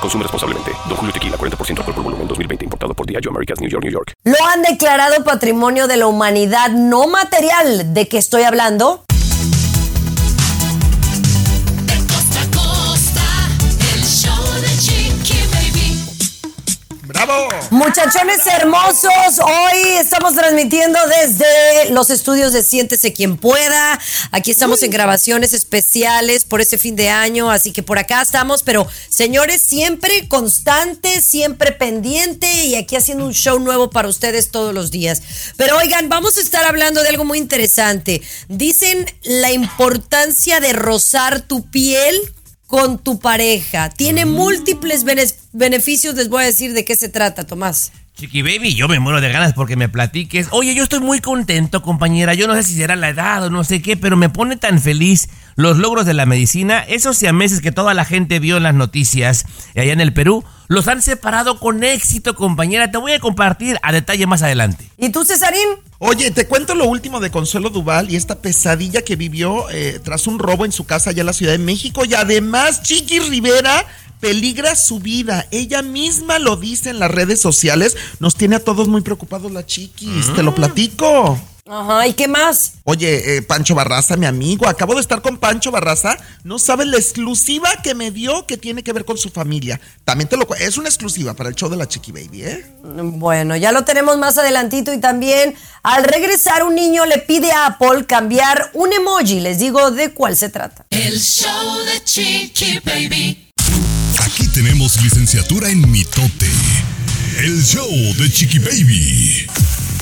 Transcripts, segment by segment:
Consume responsablemente. Don Julio Tequila, 40% alcohol por volumen, 2020. Importado por Diageo Americas, New York, New York. Lo han declarado Patrimonio de la Humanidad no material. ¿De qué estoy hablando? ¡Bravo! Muchachones hermosos, hoy estamos transmitiendo desde los estudios de Siéntese quien pueda. Aquí estamos en grabaciones especiales por ese fin de año, así que por acá estamos, pero señores, siempre constantes, siempre pendiente y aquí haciendo un show nuevo para ustedes todos los días. Pero oigan, vamos a estar hablando de algo muy interesante. Dicen la importancia de rozar tu piel con tu pareja. Tiene múltiples bene- beneficios, les voy a decir de qué se trata, Tomás. Chiqui Baby, yo me muero de ganas porque me platiques. Oye, yo estoy muy contento, compañera. Yo no sé si será la edad o no sé qué, pero me pone tan feliz los logros de la medicina. Esos siameses que toda la gente vio en las noticias allá en el Perú, los han separado con éxito, compañera. Te voy a compartir a detalle más adelante. ¿Y tú, Cesarín? Oye, te cuento lo último de Consuelo Duval y esta pesadilla que vivió eh, tras un robo en su casa allá en la Ciudad de México. Y además, Chiqui Rivera peligra su vida. Ella misma lo dice en las redes sociales. Nos tiene a todos muy preocupados la Chiquis. Te lo platico. Ajá, ¿y qué más? Oye, eh, Pancho Barraza, mi amigo, acabo de estar con Pancho Barraza. No sabes la exclusiva que me dio que tiene que ver con su familia. También te lo es una exclusiva para el show de la Chiqui Baby, ¿eh? Bueno, ya lo tenemos más adelantito y también al regresar un niño le pide a Apple cambiar un emoji. Les digo de cuál se trata. El show de Chiqui Baby. Aquí tenemos licenciatura en mitote. El show de Chiqui Baby.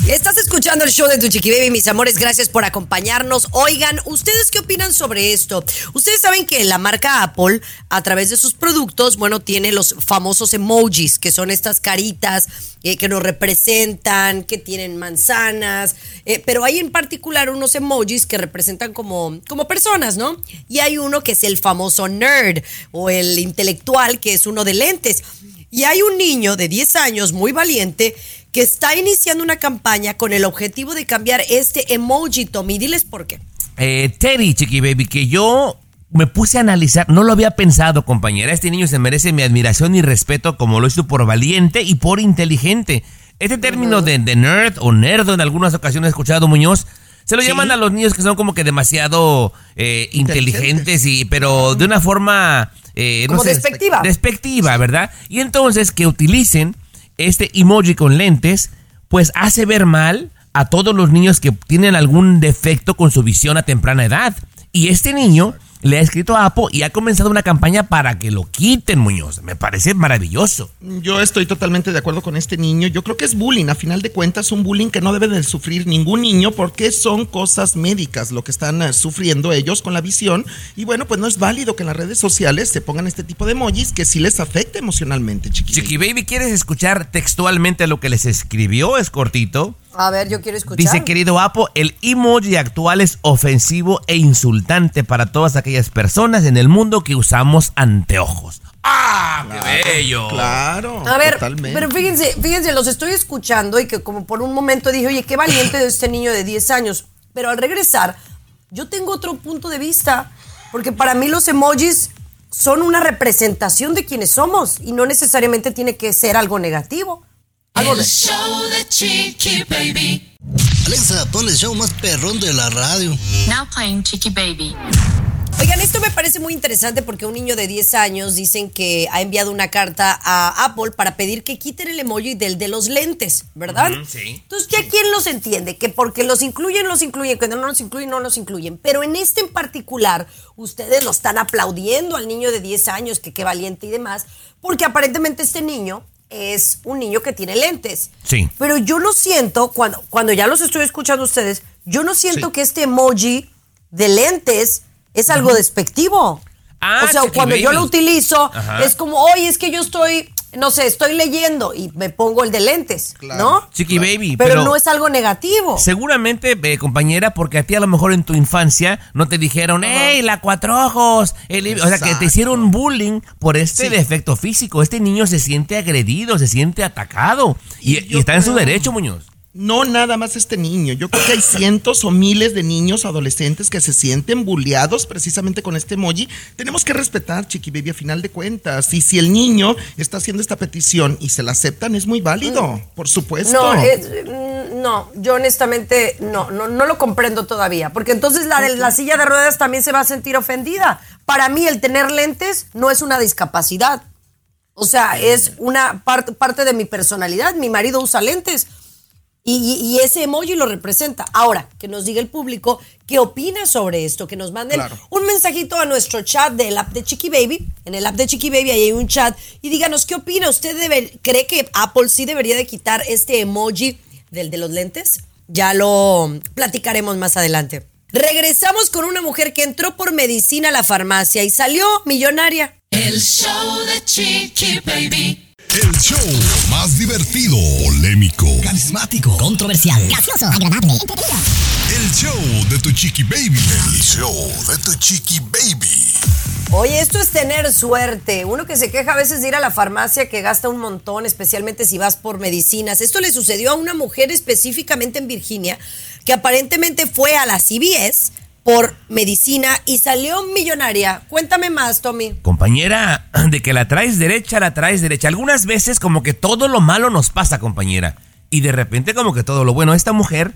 Estás escuchando el show de Tu Chiqui Baby, mis amores. Gracias por acompañarnos. Oigan, ¿ustedes qué opinan sobre esto? Ustedes saben que la marca Apple, a través de sus productos, bueno, tiene los famosos emojis, que son estas caritas eh, que nos representan, que tienen manzanas, eh, pero hay en particular unos emojis que representan como, como personas, ¿no? Y hay uno que es el famoso nerd o el intelectual, que es uno de lentes. Y hay un niño de 10 años muy valiente que está iniciando una campaña con el objetivo de cambiar este emoji, Tommy. Diles por qué. Eh, Terry, Chiqui Baby, que yo me puse a analizar, no lo había pensado, compañera. Este niño se merece mi admiración y respeto como lo hizo por valiente y por inteligente. Este término de, de nerd o nerdo en algunas ocasiones he escuchado, Muñoz, se lo llaman a los niños que son como que demasiado eh, inteligentes, y, pero de una forma... eh, no Como sé, despectiva. Despectiva, ¿verdad? Y entonces que utilicen este emoji con lentes, pues hace ver mal a todos los niños que tienen algún defecto con su visión a temprana edad. Y este niño le ha escrito a Apple y ha comenzado una campaña para que lo quiten, Muñoz. Me parece maravilloso. Yo estoy totalmente de acuerdo con este niño. Yo creo que es bullying. A final de cuentas, un bullying que no debe de sufrir ningún niño porque son cosas médicas lo que están eh, sufriendo ellos con la visión. Y bueno, pues no es válido que en las redes sociales se pongan este tipo de emojis que sí les afecta emocionalmente. Chiqui Baby, ¿quieres escuchar textualmente lo que les escribió? Es cortito. A ver, yo quiero escuchar. Dice, querido Apo, el emoji actual es ofensivo e insultante para todas aquellas personas en el mundo que usamos anteojos. ¡Ah, qué bello! Claro. A ver, totalmente. pero fíjense, fíjense, los estoy escuchando y que como por un momento dije, oye, qué valiente de este niño de 10 años. Pero al regresar, yo tengo otro punto de vista, porque para mí los emojis son una representación de quienes somos y no necesariamente tiene que ser algo negativo. Algo El de- show de Chiqui Baby. Alexa, pon el show más perrón de la radio. Now playing Chicky Baby. Oigan, esto me parece muy interesante porque un niño de 10 años dicen que ha enviado una carta a Apple para pedir que quiten el emoji del de los lentes, ¿verdad? sí. Entonces, ¿ya quién los entiende? Que porque los incluyen, los incluyen, cuando no los incluyen, no los incluyen. Pero en este en particular, ustedes lo están aplaudiendo al niño de 10 años, que qué valiente y demás, porque aparentemente este niño es un niño que tiene lentes. Sí. Pero yo no siento, cuando, cuando ya los estoy escuchando a ustedes, yo no siento que este emoji de lentes es algo despectivo. Ah, o sea, cuando yo lo utilizo, Ajá. es como, oye, es que yo estoy no sé, estoy leyendo y me pongo el de lentes, ¿no? Chiqui Baby, Pero, pero, no es algo negativo. Seguramente, eh, compañera, porque a ti a lo mejor en tu infancia no te dijeron, ¡Ey, la cuatro ojos! el libro", o sea, que te hicieron bullying por este Sí. defecto físico. Este niño se siente agredido, se siente atacado. Y, Y está en su derecho, Muñoz. No nada más este niño. Yo creo que hay cientos o miles de niños adolescentes que se sienten bulleados precisamente con este emoji. Tenemos que respetar, Chiqui Baby, a final de cuentas. Y si el niño está haciendo esta petición y se la aceptan, es muy válido, por supuesto. No, es- mm, no, yo honestamente no, no, no lo comprendo todavía, porque entonces la de la silla de ruedas también se va a sentir ofendida. Para mí el tener lentes no es una discapacidad. O sea, es una parte parte de mi personalidad. Mi marido usa lentes y, y- y ese emoji lo representa. Ahora, que nos diga el público qué opina sobre esto, que nos manden Claro. un mensajito a nuestro chat del app de Chiqui Baby. En el app de Chiqui Baby ahí hay un chat y díganos qué opina. ¿Usted debe- cree que Apple sí debería de quitar este emoji del de los lentes? Ya lo platicaremos más adelante. Regresamos con una mujer que entró por medicina a la farmacia y salió millonaria. El show de Chiqui Baby. El show más divertido, polémico, Carismático, controversial, gracioso, agradable, el show de tu chiqui baby. El show de tu chiqui baby. Oye, esto es tener suerte. Uno que se queja a veces de ir a la farmacia que gasta un montón, especialmente si vas por medicinas. Esto le sucedió a una mujer específicamente en Virginia que aparentemente fue a la CVS por medicina y salió millonaria. Cuéntame más, Tommy. Compañera, de que la traes derecha, la traes derecha. Algunas veces como que todo lo malo nos pasa, compañera. Y de repente como que todo lo bueno. Esta mujer,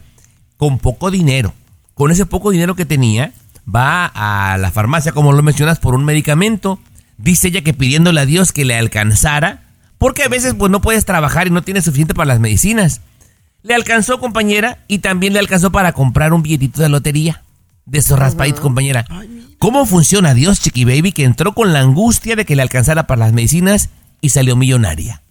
con poco dinero, con ese poco dinero que tenía, va a la farmacia, como lo mencionas, por un medicamento. Dice ella que pidiéndole a Dios que le alcanzara, porque a veces pues no puedes trabajar y no tienes suficiente para las medicinas. Le alcanzó, compañera, y también le alcanzó para comprar un billetito de lotería. De esos raspaditos, compañera. ¿Cómo funciona Dios, Chiqui Baby, que entró con la angustia de que le alcanzara para las medicinas y salió millonaria?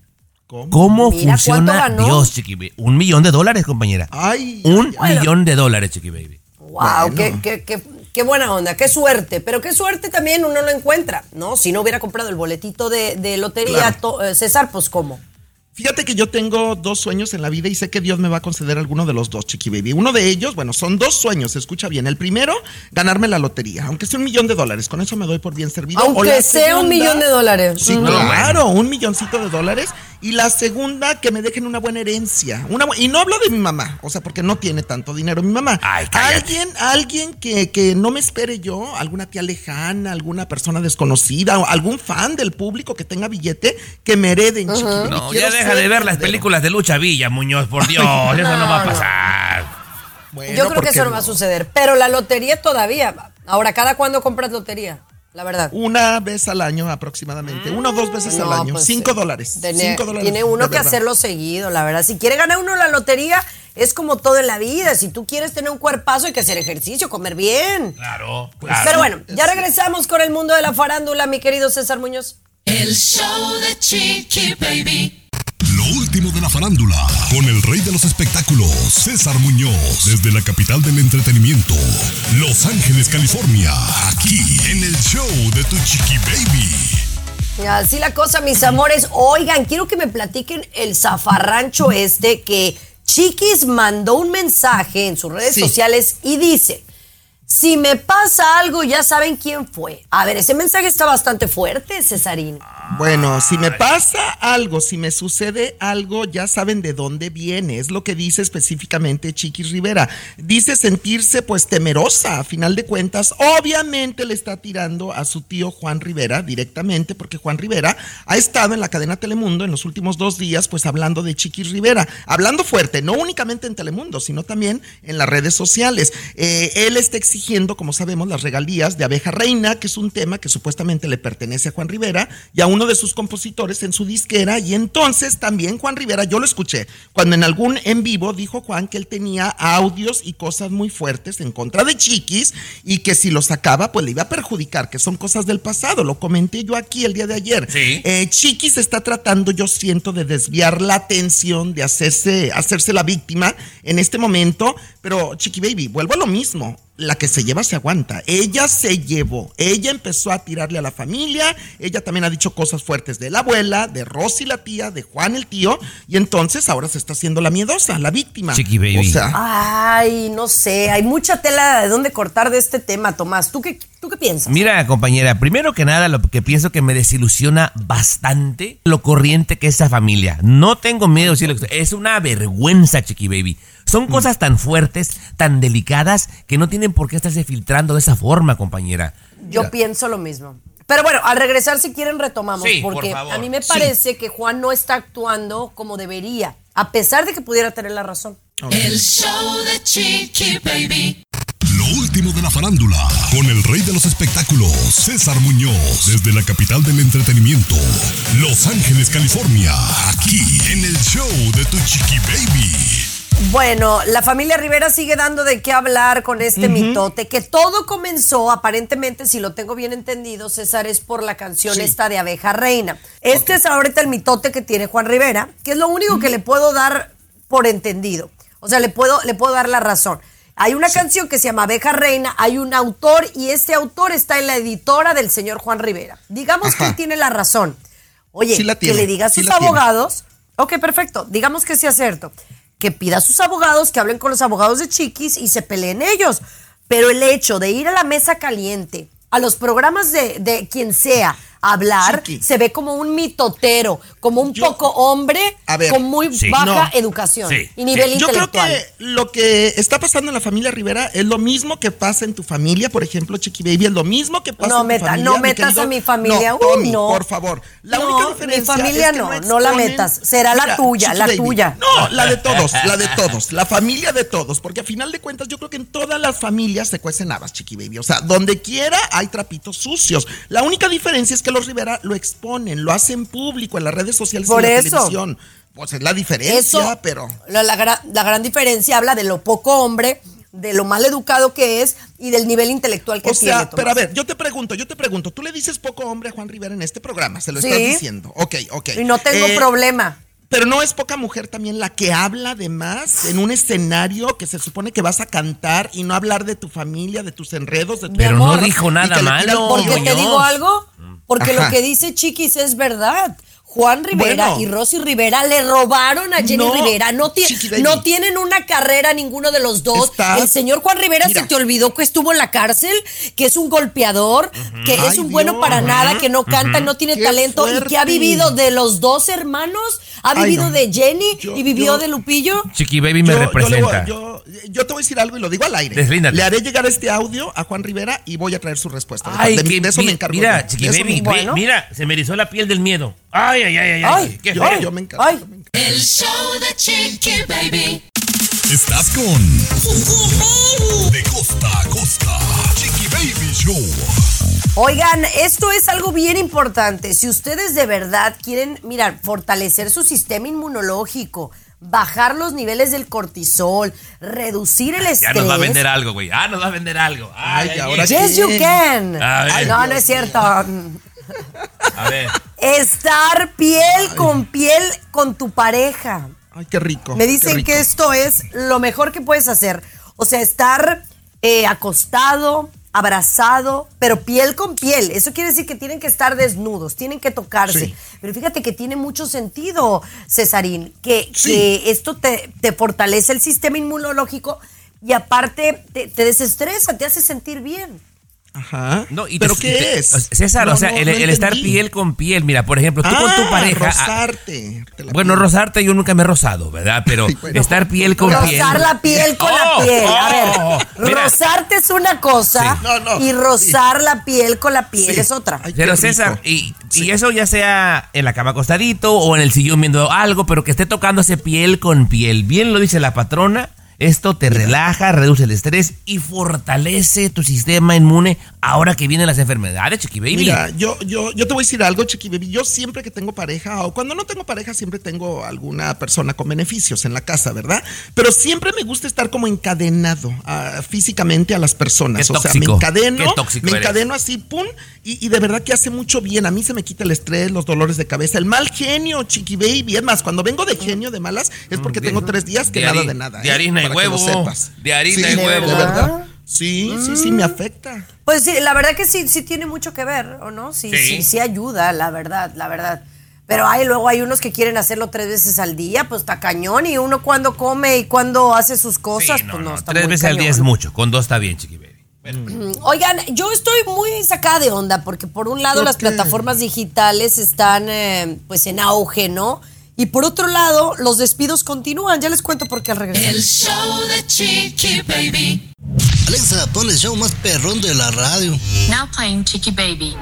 ¿Cómo? ¿Cómo Mira, funciona. Dios, Chiqui Baby? Un millón de dólares, compañera. Ay, Un ay, millón de dólares, Chiqui Baby. Wow, qué, qué- qué- qué buena onda, qué suerte. Pero qué suerte también uno lo encuentra, ¿no? Si no hubiera comprado el boletito de, de lotería, Claro. to- eh, César, pues ¿cómo? Fíjate que yo tengo dos sueños en la vida y sé que Dios me va a conceder alguno de los dos, Chiqui Baby. Uno de ellos, bueno, son dos sueños, escucha bien. El primero, ganarme la lotería, aunque sea un millón de dólares. Con eso me doy por bien servido. Aunque sea un millón de dólares. Sí, claro, un milloncito de dólares. Y la segunda, que me dejen una buena herencia. Una bu- y no hablo de mi mamá, o sea, porque no tiene tanto dinero mi mamá. Ay, alguien, alguien que, que no me espere yo, alguna tía lejana, alguna persona desconocida, o algún fan del público que tenga billete, que me hereden. No, ya deja de ver las películas de Lucha Villa, Muñoz, por Dios. eso no va a pasar. Bueno, Yo creo ¿por que eso no va a suceder. Pero la lotería todavía. Ahora, ¿cada cuándo compras lotería? La verdad. Una vez al año aproximadamente, una o dos veces al año, pues, cinco dólares. Tiene, cinco dólares tiene uno que verdad. hacerlo seguido, la verdad. Si quiere ganar uno la lotería, es como todo en la vida. Si tú quieres tener un cuerpazo, hay que hacer ejercicio, comer bien. Claro, Pues, claro. Pero bueno, ya regresamos con el mundo de la farándula, mi querido César Muñoz. El show de Chiqui Baby. Último de la farándula, con el rey de los espectáculos, César Muñoz, desde la capital del entretenimiento, Los Ángeles, California, aquí en el show de tu chiqui baby. Así la cosa, mis amores. Oigan, quiero que me platiquen el zafarrancho este que Chiquis mandó un mensaje en sus redes Sí. sociales y dice, si me pasa algo, ya saben quién fue. A ver, ese mensaje está bastante fuerte, Cesarín. Bueno, si me pasa algo, si me sucede algo, ya saben de dónde viene. Es lo que dice específicamente Chiquis Rivera. Dice sentirse pues temerosa, a final de cuentas. Obviamente le está tirando a su tío Juan Rivera directamente, porque Juan Rivera ha estado en la cadena Telemundo en los últimos dos días, pues hablando de Chiquis Rivera. Hablando fuerte, no únicamente en Telemundo, sino también en las redes sociales. Eh, él está exigiendo, como sabemos, las regalías de Abeja Reina, que es un tema que supuestamente le pertenece a Juan Rivera y a uno de sus compositores en su disquera. Y entonces también Juan Rivera, yo lo escuché, cuando en algún en vivo dijo Juan que él tenía audios y cosas muy fuertes en contra de Chiquis y que si lo sacaba, pues le iba a perjudicar, que son cosas del pasado. Lo comenté yo aquí el día de ayer. Sí. Eh, Chiquis está tratando, yo siento, de desviar la atención, de hacerse, hacerse la víctima en este momento. Pero, Chiqui Baby, vuelvo a lo mismo. La que se lleva se aguanta. Ella se llevó. Ella empezó a tirarle a la familia. Ella también ha dicho cosas fuertes de la abuela, de Rosy la tía, de Juan el tío. Y entonces ahora se está haciendo la miedosa, la víctima. Chiqui baby. O sea, Ay, no sé, hay mucha tela de dónde cortar de este tema, Tomás. ¿Tú qué, tú qué piensas? Mira, compañera, primero que nada, lo que pienso que me desilusiona bastante lo corriente que es esa familia. No tengo miedo de decirlo, es una vergüenza, Chiqui Baby. Son cosas tan fuertes, tan delicadas, que no tienen por qué estarse filtrando de esa forma, compañera. Yo pienso lo mismo. Pero bueno, al regresar, si quieren, retomamos. Sí, por porque favor. a mí me parece que Juan no está actuando como debería, a pesar de que pudiera tener la razón. El show de Chiqui Baby. Lo último de la farándula, con el rey de los espectáculos, César Muñoz, desde la capital del entretenimiento, Los Ángeles, California, aquí en el show de Tu Chiqui Baby. Bueno, la familia Rivera sigue dando de qué hablar con este mitote, que todo comenzó, aparentemente, si lo tengo bien entendido, César, es por la canción Sí. esta de Abeja Reina. Este es ahorita el mitote que tiene Juan Rivera, que es lo único que le puedo dar por entendido. O sea, le puedo, le puedo dar la razón. Hay una canción que se llama Abeja Reina, hay un autor y este autor está en la editora del señor Juan Rivera. Digamos que él tiene la razón. Oye, Sí la que le diga a sus tiene. abogados, ok, perfecto, digamos que sea cierto, que pida a sus abogados, que hablen con los abogados de Chiquis y se peleen ellos. Pero el hecho de ir a la mesa caliente, a los programas de, de quien sea, hablar, Chiqui. se ve como un mitotero, como un Yo- poco hombre A ver, con muy sí. baja No. educación Sí, y nivel Yo creo intelectual. que lo que está pasando en la familia Rivera es lo mismo que pasa en tu familia, por ejemplo, Chiqui Baby, es lo mismo que pasa No en tu meta- familia. no mi metas querido- a mi familia. No, Tommy, no. por favor. La No, única mi diferencia familia es que no, no la exponen- metas. Será la tuya, la Baby, tuya. No, la de todos, la de todos, la familia de todos, porque a final de cuentas yo creo que en todas las familias se cuecen habas, Chiqui Baby. O sea, donde quiera hay trapitos sucios. La única diferencia es que los Rivera lo exponen, lo hacen público en las redes sociales Por y en la eso. televisión. Pues es la diferencia, Eso, pero... la, la gra- la gran diferencia habla de lo poco hombre, de lo mal educado que es y del nivel intelectual que O tiene. sea, pero a ver, yo te pregunto, yo te pregunto, tú le dices poco hombre a Juan Rivera en este programa, se lo Sí. estás diciendo. Ok, ok. Y no tengo Eh, problema. Pero no es poca mujer también la que habla de más en un escenario que se supone que vas a cantar y no hablar de tu familia, de tus enredos, de tu Pero amor, no dijo nada malo. Porque te digo algo, porque Ajá. lo que dice Chiquis es verdad. Juan Rivera Bueno. y Rosy Rivera le robaron a Jenny No, Rivera. No, ti- no tienen una carrera ninguno de los dos. Estás- El señor Juan Rivera Mira. se te olvidó que estuvo en la cárcel, que es un golpeador, que es un bueno para nada, que no canta, no tiene Qué talento y que ha vivido de los dos hermanos, ha Ay, vivido no. de Jenny Yo- y vivió yo- de Lupillo. Chiqui Baby me Yo- yo le representa. voy- Yo, yo te voy a decir algo y lo digo al aire. Deslíndate. Le haré llegar este audio a Juan Rivera y voy a traer su respuesta. Ay, de, que de eso mi- me encargo. Mira. Chiqui Baby, me- Bueno. mira, se me erizó la piel del miedo. Ay, ay, ay, ay, ay. Ay, qué yo, feo. yo me encargo. Ay. yo me encargo. El show de Chiqui Baby. Estás con De costa a costa, Chiqui Baby Show. Oigan, esto es algo bien importante. Si ustedes de verdad quieren, mirar, fortalecer su sistema inmunológico, bajar los niveles del cortisol, reducir el Ya estrés. nos va a vender algo, güey. Ah, nos va a vender algo. Ay, Ay, ay, ahora ay. Yes, you can. A ver. no, no es cierto. A ver. Estar piel con piel con tu pareja. Ay, qué rico. Me dicen rico. que esto es lo mejor que puedes hacer. O sea, estar eh, acostado, abrazado, pero piel con piel. Eso quiere decir que tienen que estar desnudos, tienen que tocarse. Sí. Pero fíjate que tiene mucho sentido, Cesarín, que, Sí. que esto te, te fortalece el sistema inmunológico y aparte te, te desestresa, te hace sentir bien. Ajá. No, y ¿Pero te- qué te- es? César, No, o sea, no, el, no el estar piel con piel. Mira, por ejemplo, tú con tu Ah, pareja. ah, rozarte. Bueno, rozarte yo nunca me he rozado, ¿verdad? Pero bueno. estar piel con piel. Rozar la piel con la Oh, piel. A ver, oh, mira. rozarte es una cosa Sí. No, no. y rozar la piel con la piel Sí. es otra. Ay, Pero. César, y, Sí. y eso ya sea en la cama acostadito o en el sillón viendo algo, pero que esté tocándose piel con piel. Bien lo dice la patrona, esto te relaja, reduce el estrés y fortalece tu sistema inmune ahora que vienen las enfermedades, chiqui baby. Mira, yo, yo, yo te voy a decir algo, Chiqui Baby. Yo siempre que tengo pareja, o cuando no tengo pareja, siempre tengo alguna persona con beneficios en la casa, ¿verdad? Pero siempre me gusta estar como encadenado ah, físicamente a las personas. Qué o sea, tóxico, me encadeno, me eres. encadeno así, pum, y, y de verdad que hace mucho bien. A mí se me quita el estrés, los dolores de cabeza, el mal genio, Chiqui Baby. Es más, cuando vengo de genio de malas, es porque de- tengo tres días que de nada de nada. de ¿eh? harina huevo, sepas. de harina Sí, y huevo. De verdad. Sí, sí, sí, me afecta. Pues sí, la verdad que sí, sí tiene mucho que ver, ¿o no? Sí, Sí. sí, sí, ayuda, la verdad, la verdad. Pero hay, luego hay unos que quieren hacerlo tres veces al día, pues está cañón. Y uno cuando come y cuando hace sus cosas, Sí, no, pues no, no, está tres muy veces al día es mucho. Con dos está bien, Chiqui Baby. Mm, Oigan, yo estoy muy sacada de onda porque por un lado ¿Por las qué? plataformas digitales están eh, pues en auge, ¿no? Y por otro lado, los despidos continúan. Ya les cuento por qué al regresar. El show de Chiqui Baby. Alexa, pon el show más perrón de la radio. Now playing Chicky Baby.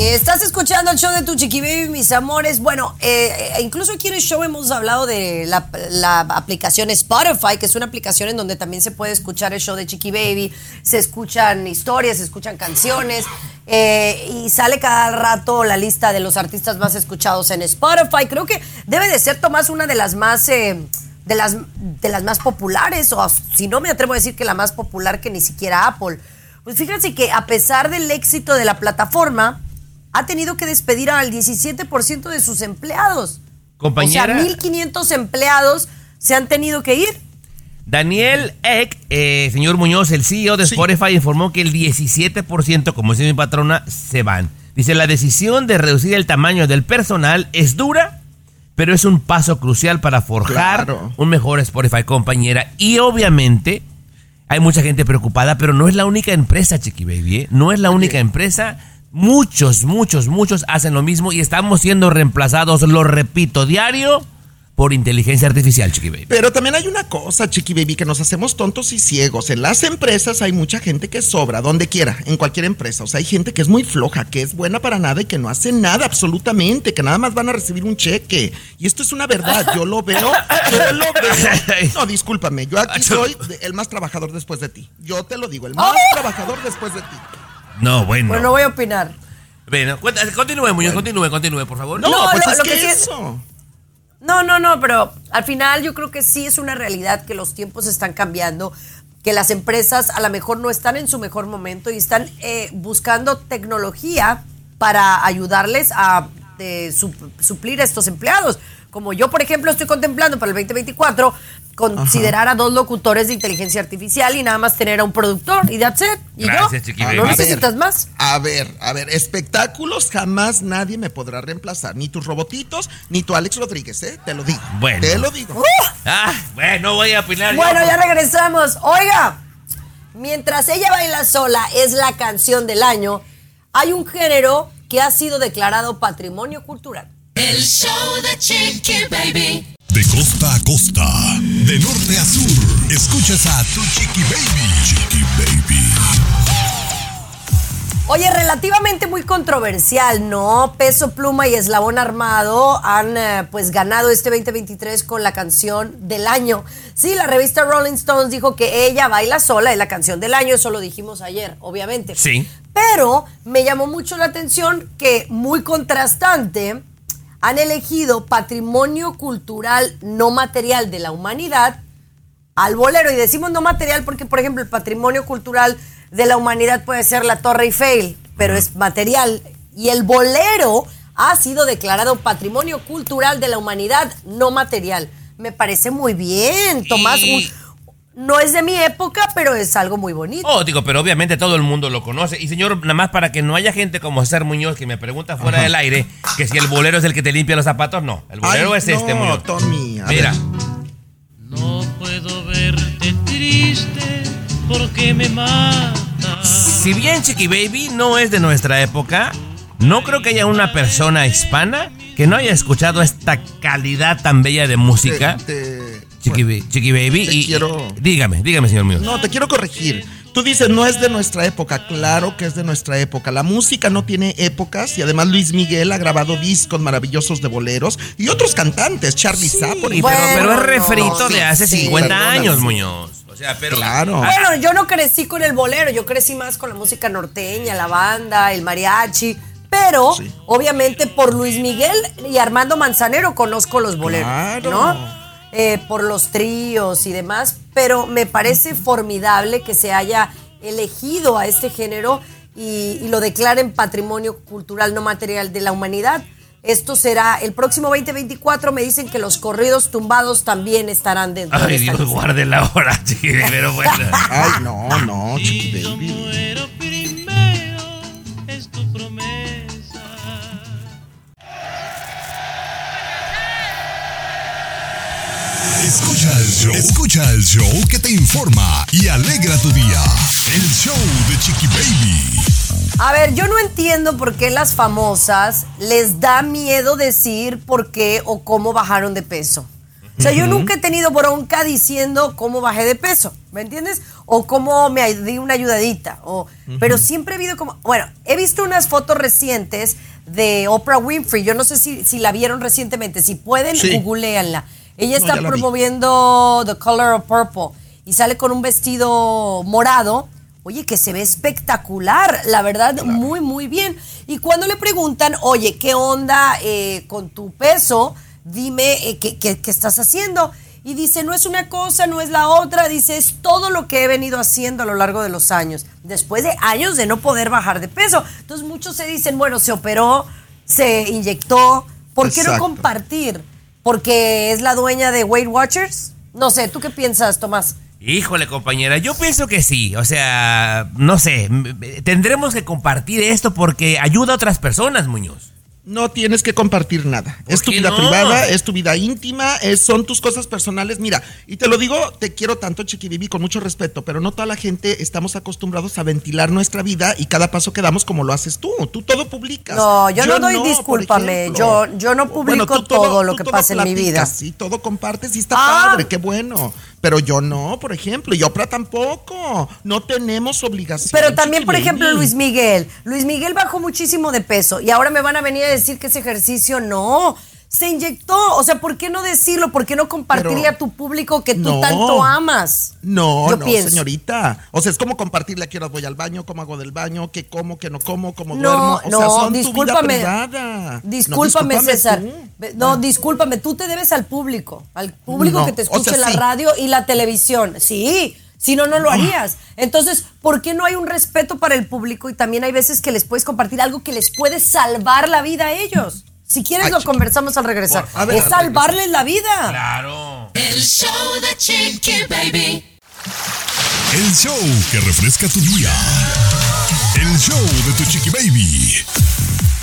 Estás escuchando el show de tu chiqui baby, mis amores. Bueno, eh, eh, incluso aquí en el show hemos hablado de la, aplicación Spotify, que es una aplicación en donde también se puede escuchar el show de Chiqui Baby. Se escuchan historias, se escuchan canciones. eh, y sale cada rato la lista de los artistas más escuchados en Spotify. Creo que debe de ser, Tomás, una de las más. de las, de las más populares, o si no me atrevo a decir que la más popular que ni siquiera Apple. Pues fíjense que a pesar del éxito de la plataforma, ha tenido que despedir al 17% de sus empleados. Compañera. O sea, 1.500 empleados se han tenido que ir. Daniel Eck, eh, señor Muñoz, el CEO de Sí. Spotify, informó que el 17%, como dice mi patrona, se van. Dice, la decisión de reducir el tamaño del personal es dura, pero es un paso crucial para forjar Claro. un mejor Spotify, compañera. Y obviamente hay mucha gente preocupada, pero no es la única empresa, Chiqui Baby, ¿eh? No es la única empresa. Muchos, muchos, muchos hacen lo mismo y estamos siendo reemplazados, lo repito, diario por inteligencia artificial, Chiqui Baby. Pero también hay una cosa, Chiqui Baby, que nos hacemos tontos y ciegos. En las empresas hay mucha gente que sobra, donde quiera, en cualquier empresa. O sea, hay gente que es muy floja, que es buena para nada y que no hace nada absolutamente, que nada más van a recibir un cheque. Y esto es una verdad, yo lo veo, yo lo veo. No, discúlpame, yo aquí soy el más trabajador después de ti. Yo te lo digo, el más trabajador después de ti. No, bueno. Bueno, no voy a opinar. Bueno, continúe, Muñoz, continúe, continúe, por favor. No, No, pues lo- es lo que, que sí es- eso. No, no, no, pero al final yo creo que sí es una realidad que los tiempos están cambiando, que las empresas a lo mejor no están en su mejor momento y están eh, buscando tecnología para ayudarles a eh, sup- suplir a estos empleados. Como yo, por ejemplo, estoy contemplando para el 2024 considerar a dos locutores de inteligencia artificial y nada más tener a un productor y that's it. Y Gracias, yo, no ver, necesitas más. A ver, a ver, espectáculos jamás nadie me podrá reemplazar. Ni tus robotitos, ni tu Alex Rodríguez, ¿eh? Te lo digo. Bueno. Te lo digo. Ah, bueno, voy a opinar. yo. Bueno, ya regresamos. Oiga, mientras ella baila sola es la canción del año, hay un género que ha sido declarado patrimonio cultural. El show de Chiqui Baby. De costa a costa, de norte a sur, escuchas a tu Chiqui Baby. Chiqui Baby. Oye, relativamente muy controversial, ¿no? Peso Pluma y Eslabón Armado han eh, pues ganado este 2023 con la canción del año. Sí, la revista Rolling Stones dijo que ella baila sola, es la canción del año, eso lo dijimos ayer, obviamente. Sí. Pero me llamó mucho la atención que muy contrastante han elegido patrimonio cultural no material de la humanidad al bolero. Y decimos no material porque, por ejemplo, el patrimonio cultural de la humanidad puede ser la Torre Eiffel, pero es material. Y el bolero ha sido declarado patrimonio cultural de la humanidad no material. Me parece muy bien, Tomás. No es de mi época, pero es algo muy bonito. Oh, digo, pero obviamente todo el mundo lo conoce. Y señor, nada más para que no haya gente como César Muñoz que me pregunta fuera del aire que si el bolero es el que te limpia los zapatos, no. El bolero Ay, es este, Muñoz. Tommy, Mira. ver. No puedo verte triste porque me mata. Si bien Chiqui Baby no es de nuestra época, no creo que haya una persona hispana que no haya escuchado esta calidad tan bella de música. Te- te- Chiqui, Ba- Chiqui Baby. te y, quiero- y- dígame, dígame, señor mío. No, te quiero corregir. Tú dices, no es de nuestra época. Claro que es de nuestra época. La música no tiene épocas y además Luis Miguel ha grabado discos maravillosos de boleros y otros cantantes, Charlie por Y ejemplo. pero, pero es Bueno, refrito sí, de hace sí. 50 Perdóname. años, Muñoz. O sea, pero. Claro. Ah, Bueno, yo no crecí con el bolero, yo crecí más con la música norteña, la banda, el mariachi. Pero, Sí. obviamente, por Luis Miguel y Armando Manzanero conozco los boleros, Claro. ¿no? Eh, por los tríos y demás. Pero me parece formidable que se haya elegido a este género y, y lo declaren patrimonio cultural no material de la humanidad. Esto será el próximo 2024. Me dicen que los corridos tumbados también estarán dentro de Ay, esta Dios, lista. guarde la hora, chiqui pero bueno. Ay, no, no, chiqui baby. Escucha el show. Escucha el show que te informa y alegra tu día. El show de Chiqui Baby. A ver, yo no entiendo por qué las famosas les da miedo decir por qué o cómo bajaron de peso. O sea, yo nunca he tenido bronca diciendo cómo bajé de peso, ¿me entiendes? O cómo me di una ayudadita. O, Pero siempre he habido como... Bueno, he visto unas fotos recientes de Oprah Winfrey. Yo no sé si, si la vieron recientemente. Si pueden, Sí. googleanla. Ella No, está promoviendo The Color of Purple y sale con un vestido morado. Oye, que se ve espectacular, la verdad, muy, muy bien. Y cuando le preguntan, oye, ¿qué onda eh, con tu peso? Dime eh, ¿qué, qué, qué estás haciendo. Y dice, no es una cosa, no es la otra, dice, es todo lo que he venido haciendo a lo largo de los años, después de años de no poder bajar de peso. Entonces muchos se dicen, bueno, se operó, se inyectó, ¿por qué no compartir? ¿Porque es la dueña de Weight Watchers? No sé, ¿tú qué piensas, Tomás? Híjole, compañera, yo pienso que sí. O sea, no sé, tendremos que compartir esto porque ayuda a otras personas, Muñoz. No tienes que compartir nada. ¿Por Es tu vida no? privada, es tu vida íntima, es- son tus cosas personales. Mira, y te lo digo, te quiero tanto, Chiqui Bibi, con mucho respeto, pero no toda la gente estamos acostumbrados a ventilar nuestra vida y cada paso que damos como lo haces tú. Tú todo publicas. No, yo no doy por discúlpame, yo- yo no publico todo lo que todo pasa en mi vida. Sí, todo compartes y está Ah. padre, qué bueno. Pero yo no, por ejemplo, y Oprah tampoco. No tenemos obligación. Pero también, por ejemplo. Luis Miguel. Luis Miguel bajó muchísimo de peso y ahora me van a venir a decir que ese ejercicio no. Se inyectó. O sea, ¿por qué no decirlo? ¿Por qué no compartirle Pero- a tu público que tú No. tanto amas? No, Yo no, pienso. señorita. O sea, es como compartirle a qué horas voy al baño, cómo hago del baño, qué como, qué no como, cómo No, duermo. O no, sea, son discúlpame. tu vida privada. No, Discúlpame, discúlpame César. tú. No, discúlpame, tú te debes al público, al público que te o escucha sea, en la sí. radio y la televisión. Sí, si no, no lo harías. Entonces, ¿por qué no hay un respeto para el público? Y también hay veces que les puedes compartir algo que les puede salvar la vida a ellos. Si quieres, Ay, lo conversamos al regresar. Por- a ver, es al salvarles la vida. Claro. El show de Chiqui Baby. El show que refresca tu día. El show de tu Chiqui Baby.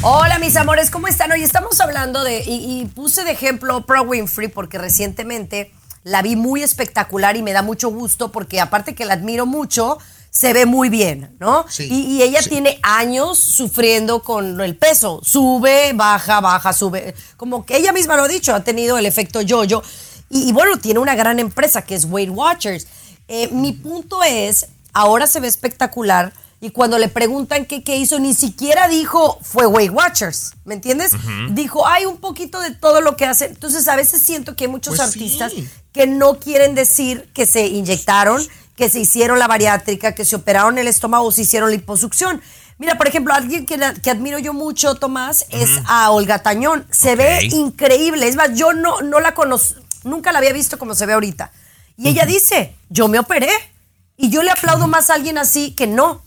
Hola mis amores, ¿cómo están? Hoy estamos hablando de, y, y puse de ejemplo Oprah Winfrey porque recientemente la vi muy espectacular y me da mucho gusto porque aparte que la admiro mucho, se ve muy bien, ¿no? Sí, y, y ella sí. tiene años sufriendo con el peso, sube, baja, baja, sube. Como que ella misma lo ha dicho, ha tenido el efecto yo-yo. Y, y bueno, tiene una gran empresa que es Weight Watchers. Eh, mi punto es, ahora se ve espectacular y cuando le preguntan qué, qué hizo, ni siquiera dijo fue Weight Watchers, ¿me entiendes? Dijo, hay un poquito de todo lo que hace. Entonces a veces siento que hay muchos Pues sí. artistas que no quieren decir que se inyectaron, que se hicieron la bariátrica, que se operaron el estómago o se hicieron liposucción. Mira, por ejemplo, alguien que, que admiro yo mucho, Tomás, es a Olga Tañón. Se ve increíble. Es más, yo no, no la conozco, nunca la había visto como se ve ahorita. Y ella dice, yo me operé. Y yo le aplaudo más a alguien así que no.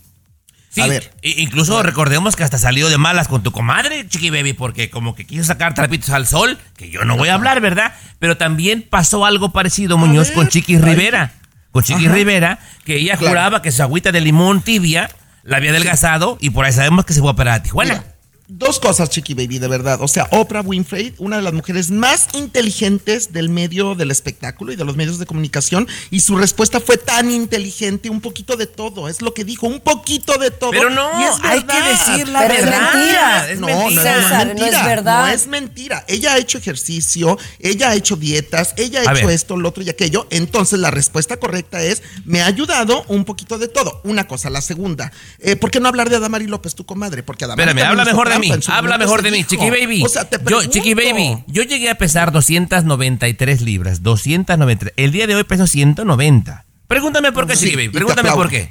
Sí, A ver. incluso recordemos que hasta salió de malas con tu comadre, Chiqui Baby, porque como que quiso sacar trapitos al sol, que yo no voy a hablar, ¿verdad? Pero también pasó algo parecido, Muñoz, con Chiqui ay. Rivera. Con Chiqui Ajá. Rivera, que ella Claro. juraba que su agüita de limón tibia la había adelgazado y por ahí sabemos que se fue a operar a Tijuana. Mira, dos cosas, Chiqui Baby, de verdad. O sea, Oprah Winfrey, una de las mujeres más inteligentes del medio del espectáculo y de los medios de comunicación, y su respuesta fue tan inteligente, un poquito de todo, es lo que dijo, un poquito de todo. Pero no, y es hay que decir la Pero es verdad. mentira. Es no, mentira. no, no, no, César, es no es mentira. verdad. No es mentira. Ella ha hecho ejercicio, ella ha hecho dietas, ella ha A hecho ver. esto, lo otro y aquello. Entonces la respuesta correcta es, me ha ayudado un poquito de todo. Una cosa. La segunda, eh, ¿por qué no hablar de Adamari López, tu comadre? Porque Adamari Espérame, habla mejor de mí, habla mejor de mí, dijo. Chiqui Baby. O sea, te yo, Chiqui. Baby, yo llegué a pesar 293 libras, 293. El día de hoy peso 190. Pregúntame por qué, Sí, Chiqui Baby, pregúntame por qué.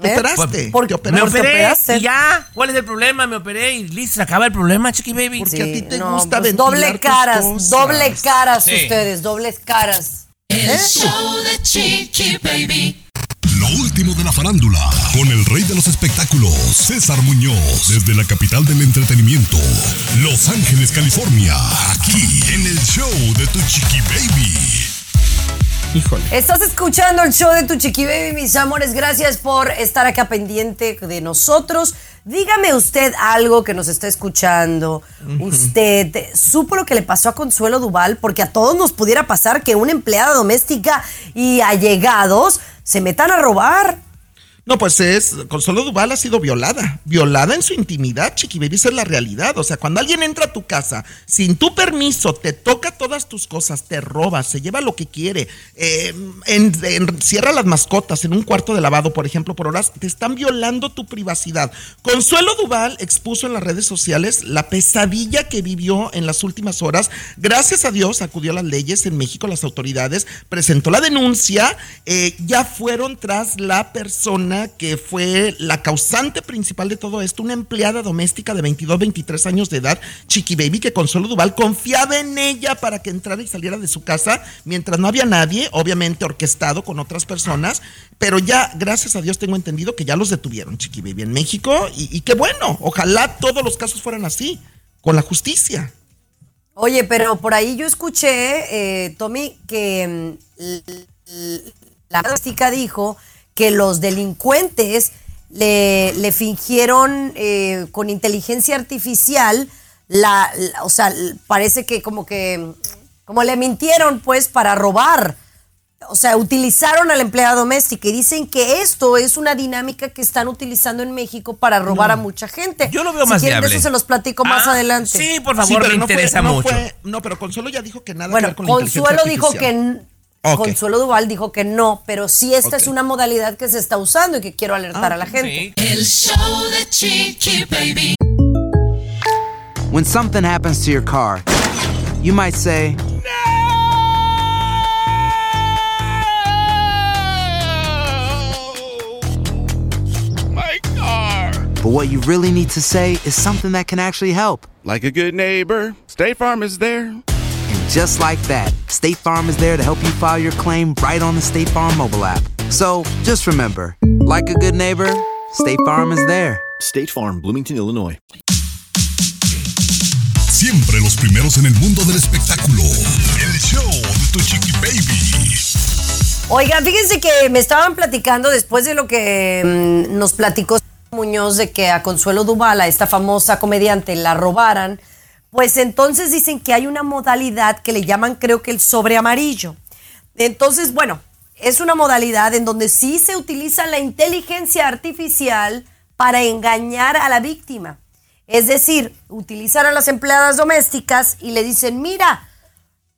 Te ¿Eh? operaste. Por- te por- Me operaste. te operé operaste. y ya. ¿Cuál es el problema? Me operé y listo, se acaba el problema, Chiqui Baby. Porque a ti te no, gusta pues, doble tus caras, cosas. doble caras Sí. ustedes, dobles caras. El show de Chiqui Baby. Lo último de la farándula, con el rey de los espectáculos, César Muñoz, desde la capital del entretenimiento, Los Ángeles, California, aquí en el show de Tu Chiqui Baby. Híjole. Estás escuchando el show de tu Chiqui Baby, mis amores. Gracias por estar acá pendiente de nosotros. Dígame usted algo que nos está escuchando. Usted supo lo que le pasó a Consuelo Duval, porque a todos nos pudiera pasar que una empleada doméstica y allegados se metan a robar. No, pues es, Consuelo Duval ha sido violada, violada en su intimidad, Chiqui Baby, esa es la realidad. O sea, cuando alguien entra a tu casa sin tu permiso, te toca todas tus cosas, te roba, se lleva lo que quiere, eh, en- cierra las mascotas en un cuarto de lavado, por ejemplo, por horas, te están violando tu privacidad. Consuelo Duval expuso en las redes sociales la pesadilla que vivió en las últimas horas. Gracias a Dios acudió a las leyes en México, las autoridades, presentó la denuncia, eh, ya fueron tras la persona que fue la causante principal de todo esto, una empleada doméstica de 22, 23 años de edad, Chiqui Baby, que Consuelo Duval confiaba en ella para que entrara y saliera de su casa mientras no había nadie, obviamente orquestado con otras personas, pero ya, gracias a Dios, tengo entendido que ya los detuvieron, Chiqui Baby, en México, y, y qué bueno, ojalá todos los casos fueran así, con la justicia. Oye, pero por ahí yo escuché, eh, Tommy, que mm, la doméstica dijo que los delincuentes le, le fingieron eh, con inteligencia artificial, la, la- o sea, parece que como que, como le mintieron pues para robar. O sea, utilizaron a la empleada doméstica y dicen que esto es una dinámica que están utilizando en México para robar a mucha gente. Yo lo veo si más quieren, de viable. eso se los platico más Ah, adelante. sí, por Sí, favor, pero me no fue- interesa no mucho. fue- no, pero Consuelo ya dijo que nada que Bueno, ver con la inteligencia Consuelo dijo que Consuelo Duval dijo que no, pero sí esta Ok. es una modalidad que se está usando y que quiero alertar Ah, a la gente. El show de Chiqui Baby. When something happens to your car, you might say, My car. but what you really need to say is something that can actually help. Like a good neighbor, State Farm is there. Just like that, State Farm is there to help you file your claim right on the State Farm mobile app. So just remember, like a good neighbor, State Farm is there. State Farm, Bloomington, Illinois. Siempre los primeros en el mundo del espectáculo. El show de Tu Chiqui Baby. Oigan, fíjense que me estaban platicando después de lo que mm, nos platicó Muñoz de que a Consuelo Duval, a esta famosa comediante, la robaran. Pues entonces dicen que hay una modalidad que le llaman, creo que el sobre amarillo. Entonces, bueno, es una modalidad en donde sí se utiliza la inteligencia artificial para engañar a la víctima. Es decir, utilizan a las empleadas domésticas y le dicen, mira,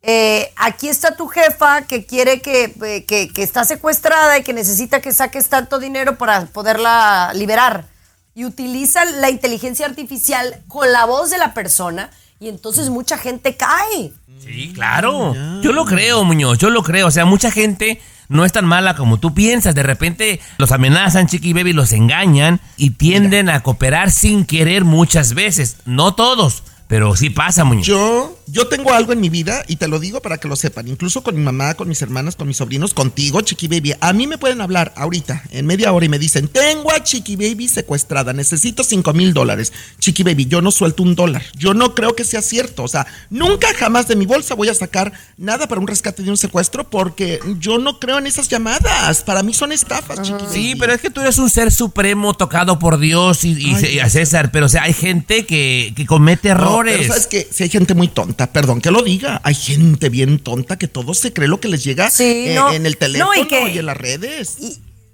eh, aquí está tu jefa que quiere que, eh, que, que está secuestrada y que necesita que saques tanto dinero para poderla liberar. Y utilizan la inteligencia artificial con la voz de la persona y entonces mucha gente cae. Sí, claro. Yo lo creo, Muñoz, yo lo creo. O sea, mucha gente no es tan mala como tú piensas. De repente los amenazan, Chiqui Baby, los engañan y tienden a cooperar sin querer muchas veces. No todos, pero sí pasa, Muñoz. Yo, yo tengo algo en mi vida y te lo digo para que lo sepan, incluso con mi mamá, con mis hermanas, con mis sobrinos, contigo, Chiqui Baby. A mí me pueden hablar ahorita, en media hora, y me dicen, tengo a Chiqui Baby secuestrada, necesito 5 mil dólares. Chiqui Baby, yo no suelto un dólar. Yo no creo que sea cierto. O sea, nunca jamás de mi bolsa voy a sacar nada para un rescate de un secuestro porque yo no creo en esas llamadas. Para mí son estafas, Chiqui Baby. Sí, pero es que tú eres un ser supremo tocado por Dios y, y- Ay, y a César, pero o sea, hay gente que, que comete No, errores. pero sabes que si hay gente muy tonta, perdón que lo diga, hay gente bien tonta que todo se cree lo que les llega Sí, eh, no. en el teléfono No, y, y que- en las redes.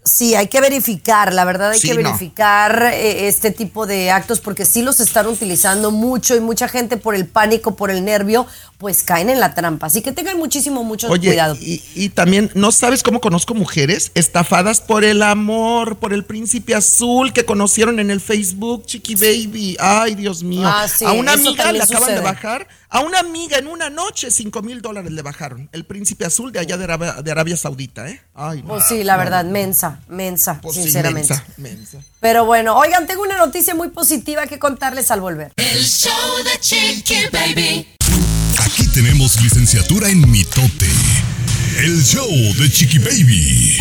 Sí, hay que verificar, la verdad hay Sí, que verificar eh, este tipo de actos porque sí los están utilizando mucho y mucha gente por el pánico, por el nervio, pues caen en la trampa. Así que tengan muchísimo, mucho Oye, cuidado. y, y también, ¿no sabes cómo conozco mujeres estafadas por el amor, por el príncipe azul que conocieron en el Facebook, Chiqui Baby? Ay, Dios mío. Ah, sí, a una amiga le acaban de bajar, a una amiga en una noche, 5 mil dólares le bajaron. El príncipe azul de allá de Arabia, de Arabia Saudita, ¿eh? Ay, no. Pues sí, la verdad, mensa, mensa, Pues sí, sinceramente. mensa, mensa. Pero bueno, oigan, tengo una noticia muy positiva que contarles al volver. El show de Chiqui Baby. Aquí tenemos licenciatura en mitote. El show de Chiqui Baby.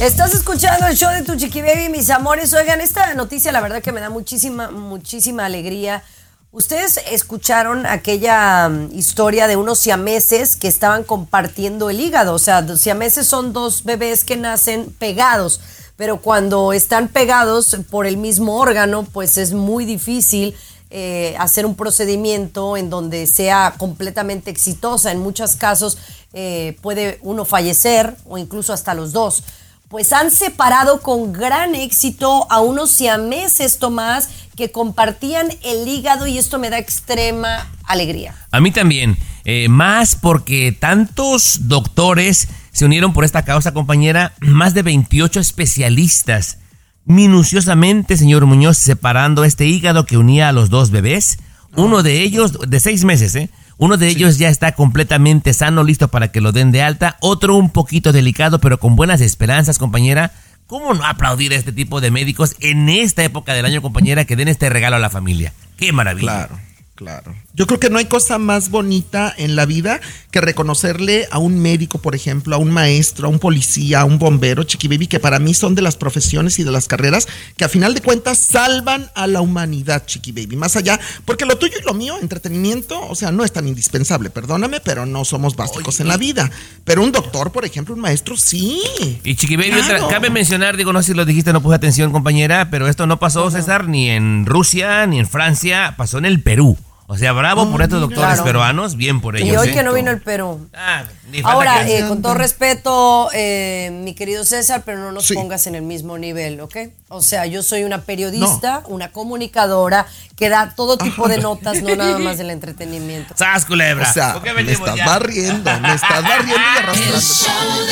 Estás escuchando el show de tu chiqui baby, mis amores. Oigan, esta noticia la verdad que me da muchísima, muchísima alegría. Ustedes escucharon aquella mm, historia de unos siameses que estaban compartiendo el hígado. O sea, los siameses son dos bebés que nacen pegados, pero cuando están pegados por el mismo órgano, pues es muy difícil eh, hacer un procedimiento en donde sea completamente exitosa. En muchos casos eh, puede uno fallecer o incluso hasta los dos. Pues han separado con gran éxito a unos siameses, Tomás, que compartían el hígado y esto me da extrema alegría. A mí también. Eh, más porque tantos doctores se unieron por esta causa, compañera. Más de 28 especialistas. Minuciosamente, señor Muñoz, separando este hígado que unía a los dos bebés. Uno de ellos, de seis meses, ¿eh? Uno de ellos ya está completamente sano, listo para que lo den de alta. Otro un poquito delicado, pero con buenas esperanzas, compañera. ¿Cómo no aplaudir a este tipo de médicos en esta época del año, compañera, que den este regalo a la familia? ¡Qué maravilla! Claro, claro. Yo creo que no hay cosa más bonita en la vida que reconocerle a un médico, por ejemplo, a un maestro, a un policía, a un bombero, chiqui baby, que para mí son de las profesiones y de las carreras que a final de cuentas salvan a la humanidad, chiqui baby. Más allá, porque lo tuyo y lo mío, entretenimiento, o sea, no es tan indispensable, perdóname, pero no somos básicos en la vida. Pero un doctor, por ejemplo, un maestro, sí. Y Chiqui Baby, Claro. otra- cabe mencionar, digo, no sé si lo dijiste, no puse atención, compañera, pero esto no pasó, César, ni en Rusia, ni en Francia, pasó en el Perú. O sea, bravo por estos doctores Claro. peruanos, bien por ellos. Y hoy ¿eh? que no vino el Perú. Falta Ahora, que- eh, con todo respeto, eh, mi querido César, pero no nos Sí. pongas en el mismo nivel, ¿ok? O sea, yo soy una periodista, una comunicadora que da todo tipo de notas, no nada más del entretenimiento. ¡Sas, culebra! O sea, ¿Por qué me estás ya? barriendo, me estás barriendo y arrastrando.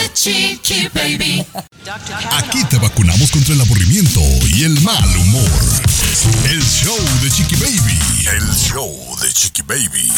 Aquí te vacunamos contra el aburrimiento y el mal humor. El show de Chiqui Baby. El show de Chiqui Baby.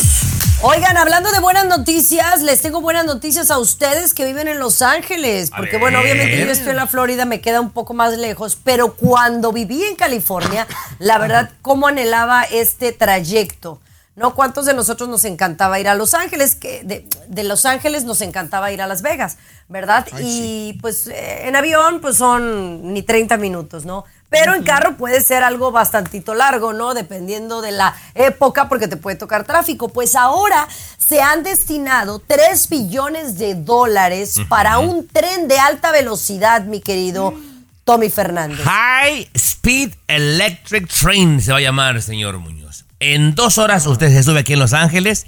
Oigan, hablando de buenas noticias, les tengo buenas noticias a ustedes que viven en Los Ángeles, porque bueno, obviamente yo estoy en la Florida, me queda un poco más lejos, pero cuando viví en California, la verdad, cómo anhelaba este trayecto. ¿No? ¿Cuántos de nosotros nos encantaba ir a Los Ángeles? Que de, de Los Ángeles nos encantaba ir a Las Vegas, ¿verdad? y pues eh, en avión pues son ni 30 minutos, ¿no? Pero en carro puede ser algo bastantito largo, ¿no? Dependiendo de la época, porque te puede tocar tráfico. Pues ahora se han destinado 3 billones de dólares para un tren de alta velocidad, mi querido Tommy Fernández. High Speed Electric Train se va a llamar, señor Muñoz. En dos horas usted se sube aquí en Los Ángeles,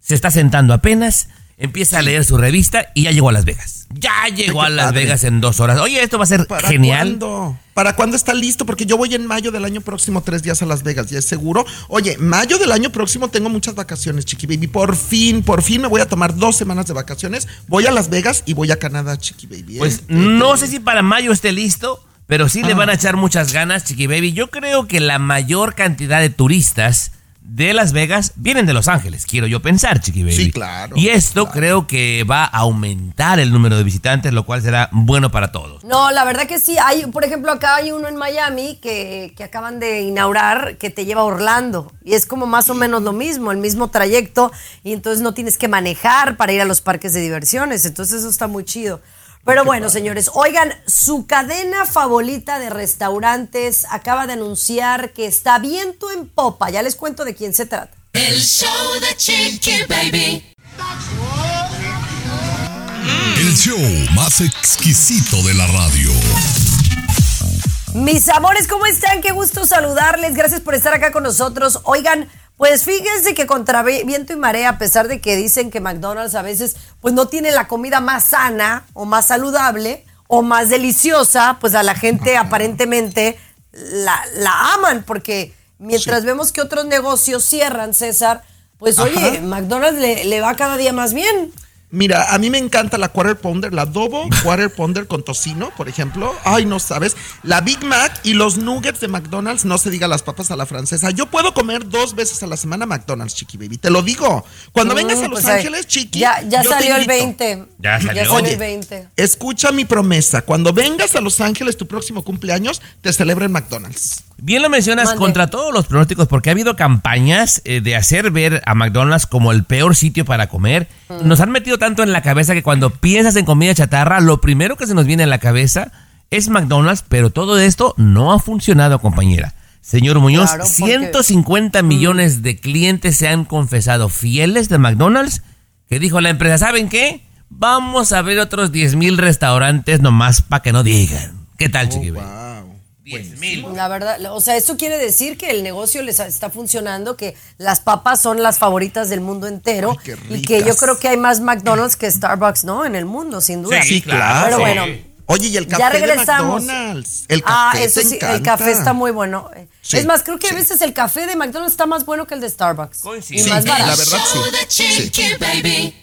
se está sentando apenas, empieza a leer su revista y ya llegó a Las Vegas. Ya llegó a Las padre. Vegas en dos horas. Oye, esto va a ser ¿Para genial. cuándo? ¿Para cuándo está listo? Porque yo voy en mayo del año próximo tres días a Las Vegas, ya es seguro. Oye, mayo del año próximo tengo muchas vacaciones, Chiqui Baby. Por fin, por fin me voy a tomar dos semanas de vacaciones. Voy a Las Vegas y voy a Canadá, Chiqui Baby. ¿eh? Pues no sé si para mayo esté listo, pero sí le van a echar muchas ganas, Chiqui Baby. Yo creo que la mayor cantidad de turistas de Las Vegas vienen de Los Ángeles, quiero yo pensar, Chiqui Baby. Sí, claro, Y esto creo que va a aumentar el número de visitantes, lo cual será bueno para todos. No, la verdad que sí. Hay, por ejemplo, acá hay uno en Miami que, que acaban de inaugurar que te lleva a Orlando. Y es como más o menos lo mismo, el mismo trayecto. Y entonces no tienes que manejar para ir a los parques de diversiones. Entonces eso está muy chido. Pero bueno, señores, oigan, su cadena favorita de restaurantes acaba de anunciar que está viento en popa. Ya les cuento de quién se trata. El show de Chiqui Baby. El show más exquisito de la radio. Mis amores, ¿cómo están? Qué gusto saludarles. Gracias por estar acá con nosotros. Oigan, pues fíjense que contra vi- viento y marea, a pesar de que dicen que McDonald's a veces pues no tiene la comida más sana o más saludable o más deliciosa, pues a la gente aparentemente la, la aman porque mientras vemos que otros negocios cierran, César, pues oye. McDonald's le, le va cada día más bien. Mira, a mí me encanta la Quarter Pounder, la Adobo Quarter Pounder con tocino, por ejemplo. Ay, no sabes. La Big Mac y los nuggets de McDonald's, no se diga las papas a la francesa. Yo puedo comer dos veces a la semana McDonald's, Chiqui Baby. Te lo digo. Cuando Mm, vengas a Los pues, ahí- Ángeles, Chiqui. Ya, ya yo te salió el invito. 20. Ya salió. Ya salió Oye, el 20. Escucha mi promesa. Cuando vengas a Los Ángeles, tu próximo cumpleaños, te celebro en McDonald's. Bien lo mencionas Mande. contra todos los pronósticos porque ha habido campañas eh, de hacer ver a McDonald's como el peor sitio para comer. Mm. Nos han metido tanto en la cabeza que cuando piensas en comida chatarra, lo primero que se nos viene a la cabeza es McDonald's, pero todo esto no ha funcionado, compañera. Señor Muñoz, Claro, porque- 150 millones de clientes se han confesado fieles de McDonald's, que dijo la empresa, ¿saben qué? Vamos a abrir otros 10 mil restaurantes nomás para que no digan. ¿Qué tal, Chiqui Baby? 10 mil. La verdad, o sea, esto quiere decir que el negocio les está funcionando, que las papas son las favoritas del mundo entero qué y que yo creo que hay más McDonald's que Starbucks, ¿no? En el mundo, sin duda. Sí, claro. Pero Sí. bueno. Oye, y el Ya café de regresamos. McDonald's. El ah, café eso te sí, el café está muy bueno. Sí, es más, creo que sí. a veces el café de McDonald's está más bueno que el de Starbucks. Y Sí, más barato. la verdad sí.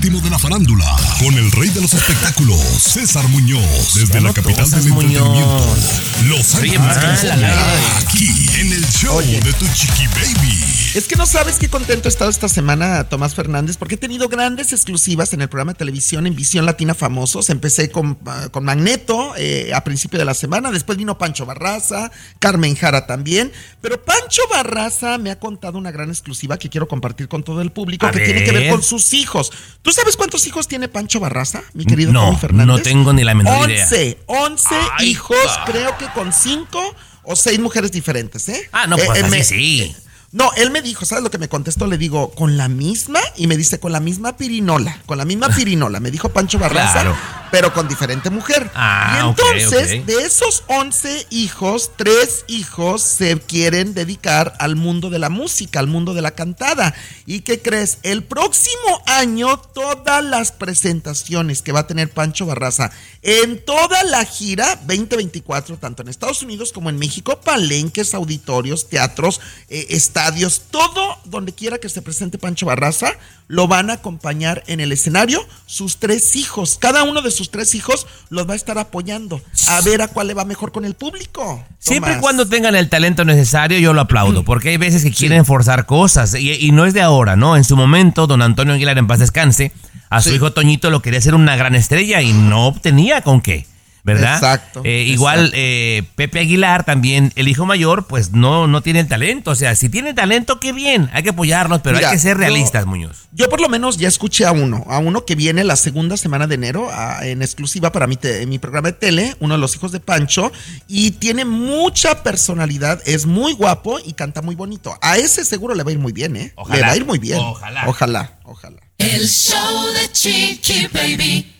Último de la farándula, con el rey de los espectáculos, César Muñoz, desde la capital del entretenimiento. Los Ángeles, California, aquí en el show de tu chiqui baby. Es que no sabes qué contento he estado esta semana, Tomás Fernández, porque he tenido grandes exclusivas en el programa de televisión en Visión Latina Famosos. Empecé con, ah, con Magneto eh, a principio de la semana, después vino Pancho Barraza, Carmen Jara también. Pero Pancho Barraza me ha contado una gran exclusiva que quiero compartir con todo el público, A que tiene que ver ver. con sus hijos. ¿Tú sabes cuántos hijos tiene Pancho Barraza, mi querido No, Tommy Fernández? no tengo ni la menor idea. 11, 11 Ay, hijos, pa. creo que con cinco o seis mujeres diferentes, ¿eh? Ah, no, Eh, pues eh, así me- sí. No, él me dijo, ¿sabes lo que me contestó? Le digo, ¿con la misma? Y me dice, con la misma pirinola, con la misma pirinola. Me dijo Pancho Barraza, Claro. pero con diferente mujer. Ah, y entonces, de esos 11 hijos, tres hijos se quieren dedicar al mundo de la música, al mundo de la cantada. ¿Y qué crees? El próximo año, todas las presentaciones que va a tener Pancho Barraza en toda la gira 2024, tanto en Estados Unidos como en México, palenques, auditorios, teatros, eh, estadios, todo donde quiera que se presente Pancho Barraza, lo van a acompañar en el escenario sus tres hijos. Cada uno de sus tres hijos los va a estar apoyando a ver a cuál le va mejor con el público. Siempre y cuando tengan el talento necesario, yo lo aplaudo, porque hay veces que quieren forzar cosas, y, y no es de ahora, ¿no? En su momento, don Antonio Aguilar, en paz descanse, a su Sí. hijo Toñito lo quería hacer una gran estrella y no tenía con qué, ¿verdad? Exacto, Eh, igual exacto. eh, Pepe Aguilar, también el hijo mayor, pues no, no tiene el talento. O sea, si tiene talento, qué bien, hay que apoyarlos, pero Mira, hay que ser yo- realistas, Muñoz. Yo por lo menos ya escuché a uno, a uno que viene la segunda semana de enero a- en exclusiva para mi, te- mi programa de tele, uno de los hijos de Pancho, y tiene mucha personalidad, es muy guapo y canta muy bonito. A ese seguro le va a ir muy bien, ¿eh? Ojalá, le va a ir muy bien. ojalá. Ojalá, ojalá. El show de Chiqui Baby.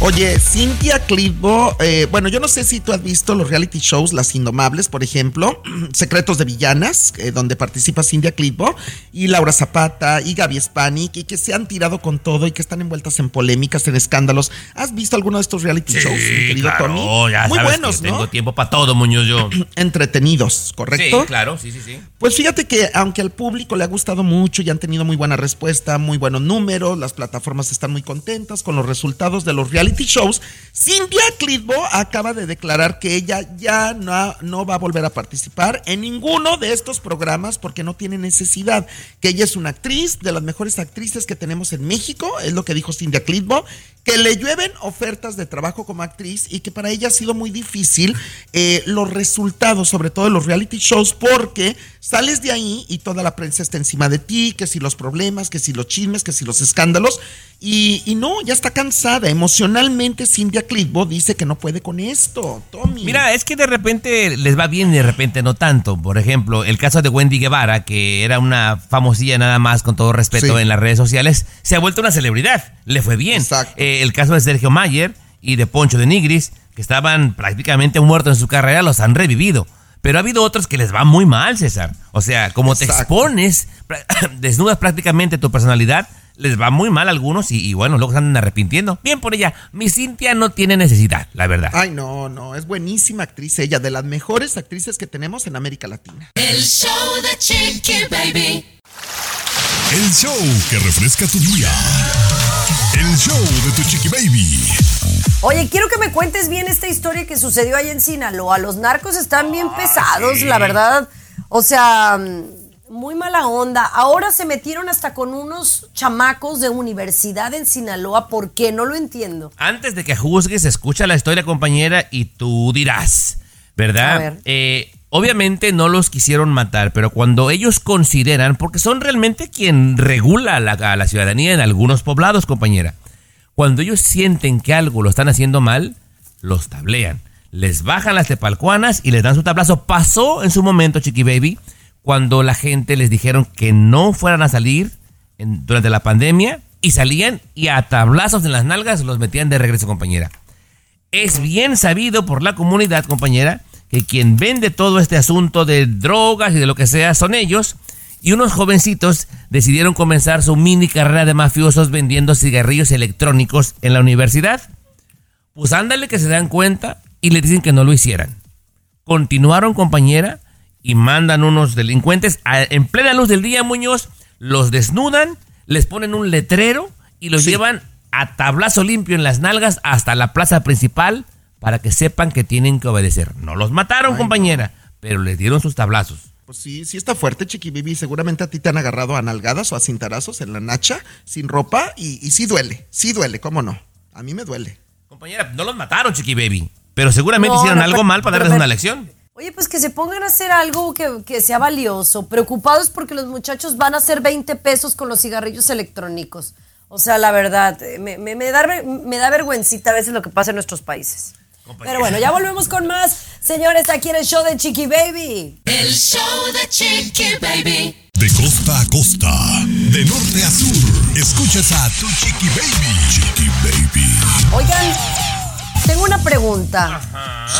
Oye, Cintia Clitbo, eh, bueno, yo no sé si tú has visto los reality shows Las Indomables, por ejemplo, Secretos de Villanas, eh, donde participa Cintia Clitbo, y Laura Zapata, y Gaby Spanik, y que se han tirado con todo y que están envueltas en polémicas, en escándalos. ¿Has visto alguno de estos reality shows, mi querido claro, Tony? ya Muy sabes buenos, que ¿no? tengo tiempo para todo, Muñoz, yo. Entretenidos, ¿correcto? Sí, claro, sí, sí, sí. Pues fíjate que aunque al público le ha gustado mucho y han tenido muy buena respuesta, muy buenos números, las plataformas están muy contentas con los resultados de los reality shows, Cintia Clitbo acaba de declarar que ella ya no, no va a volver a participar en ninguno de estos programas porque no tiene necesidad, que ella es una actriz, de las mejores actrices que tenemos en México, es lo que dijo Cintia Clitbo, que le llueven ofertas de trabajo como actriz y que para ella ha sido muy difícil eh, los resultados, sobre todo de los reality shows, porque sales de ahí y toda la prensa está encima de ti, que si los problemas, que si los chismes, que si los escándalos, y, y no, ya está cansada. Emocionalmente, Cintia Clitbo dice que no puede con esto, Tommy. Mira, es que de repente les va bien y de repente no tanto. Por ejemplo, el caso de Wendy Guevara, que era una famosilla nada más, con todo respeto, Sí. en las redes sociales, se ha vuelto una celebridad. Le fue bien. Exacto. Eh, el caso de Sergio Mayer y de Poncho de Nigris, que estaban prácticamente muertos en su carrera, los han revivido. Pero ha habido otros que les va muy mal, César. O sea, como te expones, desnudas prácticamente tu personalidad, les va muy mal a algunos y, y bueno, luego se andan arrepintiendo. Bien por ella. Mi Cintia no tiene necesidad, la verdad. Ay, no, no, es buenísima actriz ella, de las mejores actrices que tenemos en América Latina. El show de Chiqui Baby. El show que refresca tu día. El show de tu chiqui baby. Oye, quiero que me cuentes bien esta historia que sucedió ahí en Sinaloa. Los narcos están bien pesados, la verdad. O sea, muy mala onda. Ahora se metieron hasta con unos chamacos de universidad en Sinaloa. ¿Por qué? No lo entiendo. Antes de que juzgues, escucha la historia, compañera, y tú dirás, ¿verdad? A ver. Eh, obviamente no los quisieron matar, pero cuando ellos consideran, porque son realmente quien regula la, a la ciudadanía en algunos poblados, compañera, cuando ellos sienten que algo lo están haciendo mal, los tablean. Les bajan las tepalcuanas y les dan su tablazo. Pasó en su momento, Chiqui Baby, cuando la gente les dijeron que no fueran a salir durante la pandemia y salían y a tablazos en las nalgas los metían de regreso, compañera. Es bien sabido por la comunidad, compañera, que quien vende todo este asunto de drogas y de lo que sea son ellos. Y unos jovencitos decidieron comenzar su mini carrera de mafiosos vendiendo cigarrillos electrónicos en la universidad. Pues ándale que se dan cuenta y le dicen que no lo hicieran. Continuaron, compañera, y mandan unos delincuentes a- en plena luz del día, Muñoz, los desnudan, les ponen un letrero y los llevan a tablazo limpio en las nalgas hasta la plaza principal para que sepan que tienen que obedecer. No los mataron, compañera, pero les dieron sus tablazos. Pues sí, sí está fuerte, Chiqui Bibi. Seguramente a ti te han agarrado a nalgadas o a cintarazos en la nacha, sin ropa, y, y sí duele, sí duele, ¿cómo no? A mí me duele. Compañera, no los mataron, Chiqui Baby, pero seguramente No, hicieron no, algo pero- mal para darles una lección. Oye, pues que se pongan a hacer algo que, que sea valioso. Preocupados porque los muchachos van a hacer 20 pesos con los cigarrillos electrónicos. O sea, la verdad, eh, me, me- me da, me da vergüencita a veces lo que pasa en nuestros países. Pero bueno, ya volvemos con más. Señores, aquí en el show de Chiqui Baby. El show de Chiqui Baby. De costa a costa, de norte a sur, escuchas a tu chiqui baby. Chiqui baby. Oigan, tengo una pregunta.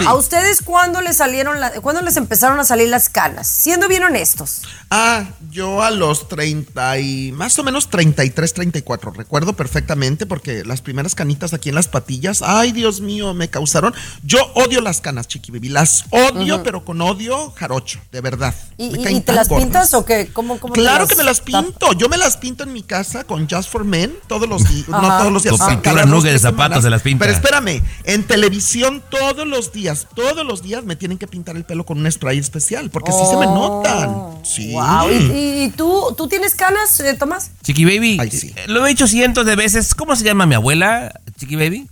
¿A ustedes cuándo les salieron la- cuándo les empezaron a salir las canas? Siendo bien honestos. Ah, yo a los 30 y más o menos 33, 34, recuerdo perfectamente porque las primeras canitas aquí en las patillas, ay Dios mío, me causaron. Yo odio las canas, Chiqui Baby, las odio, pero con odio jarocho, de verdad. ¿Y, Me y- caen y te tan las gordas. pintas o qué? ¿Cómo, cómo te Claro que me las pinto. Yo me las pinto en mi casa con Just for Men todos los días. No todos los días. Con cada pintura dos, nugget de tres zapatos se las pinta. Pero espérame, en televisión todos los días, todos los días me tienen que pintar el pelo con un spray especial porque sí se me Oh, notan. Sí. Wow. ¿Y, y- y tú, tú tienes canas, eh, Tomás? Chiqui Baby, eh, lo he dicho cientos de veces. ¿Cómo se llama mi abuela, Chiqui Baby?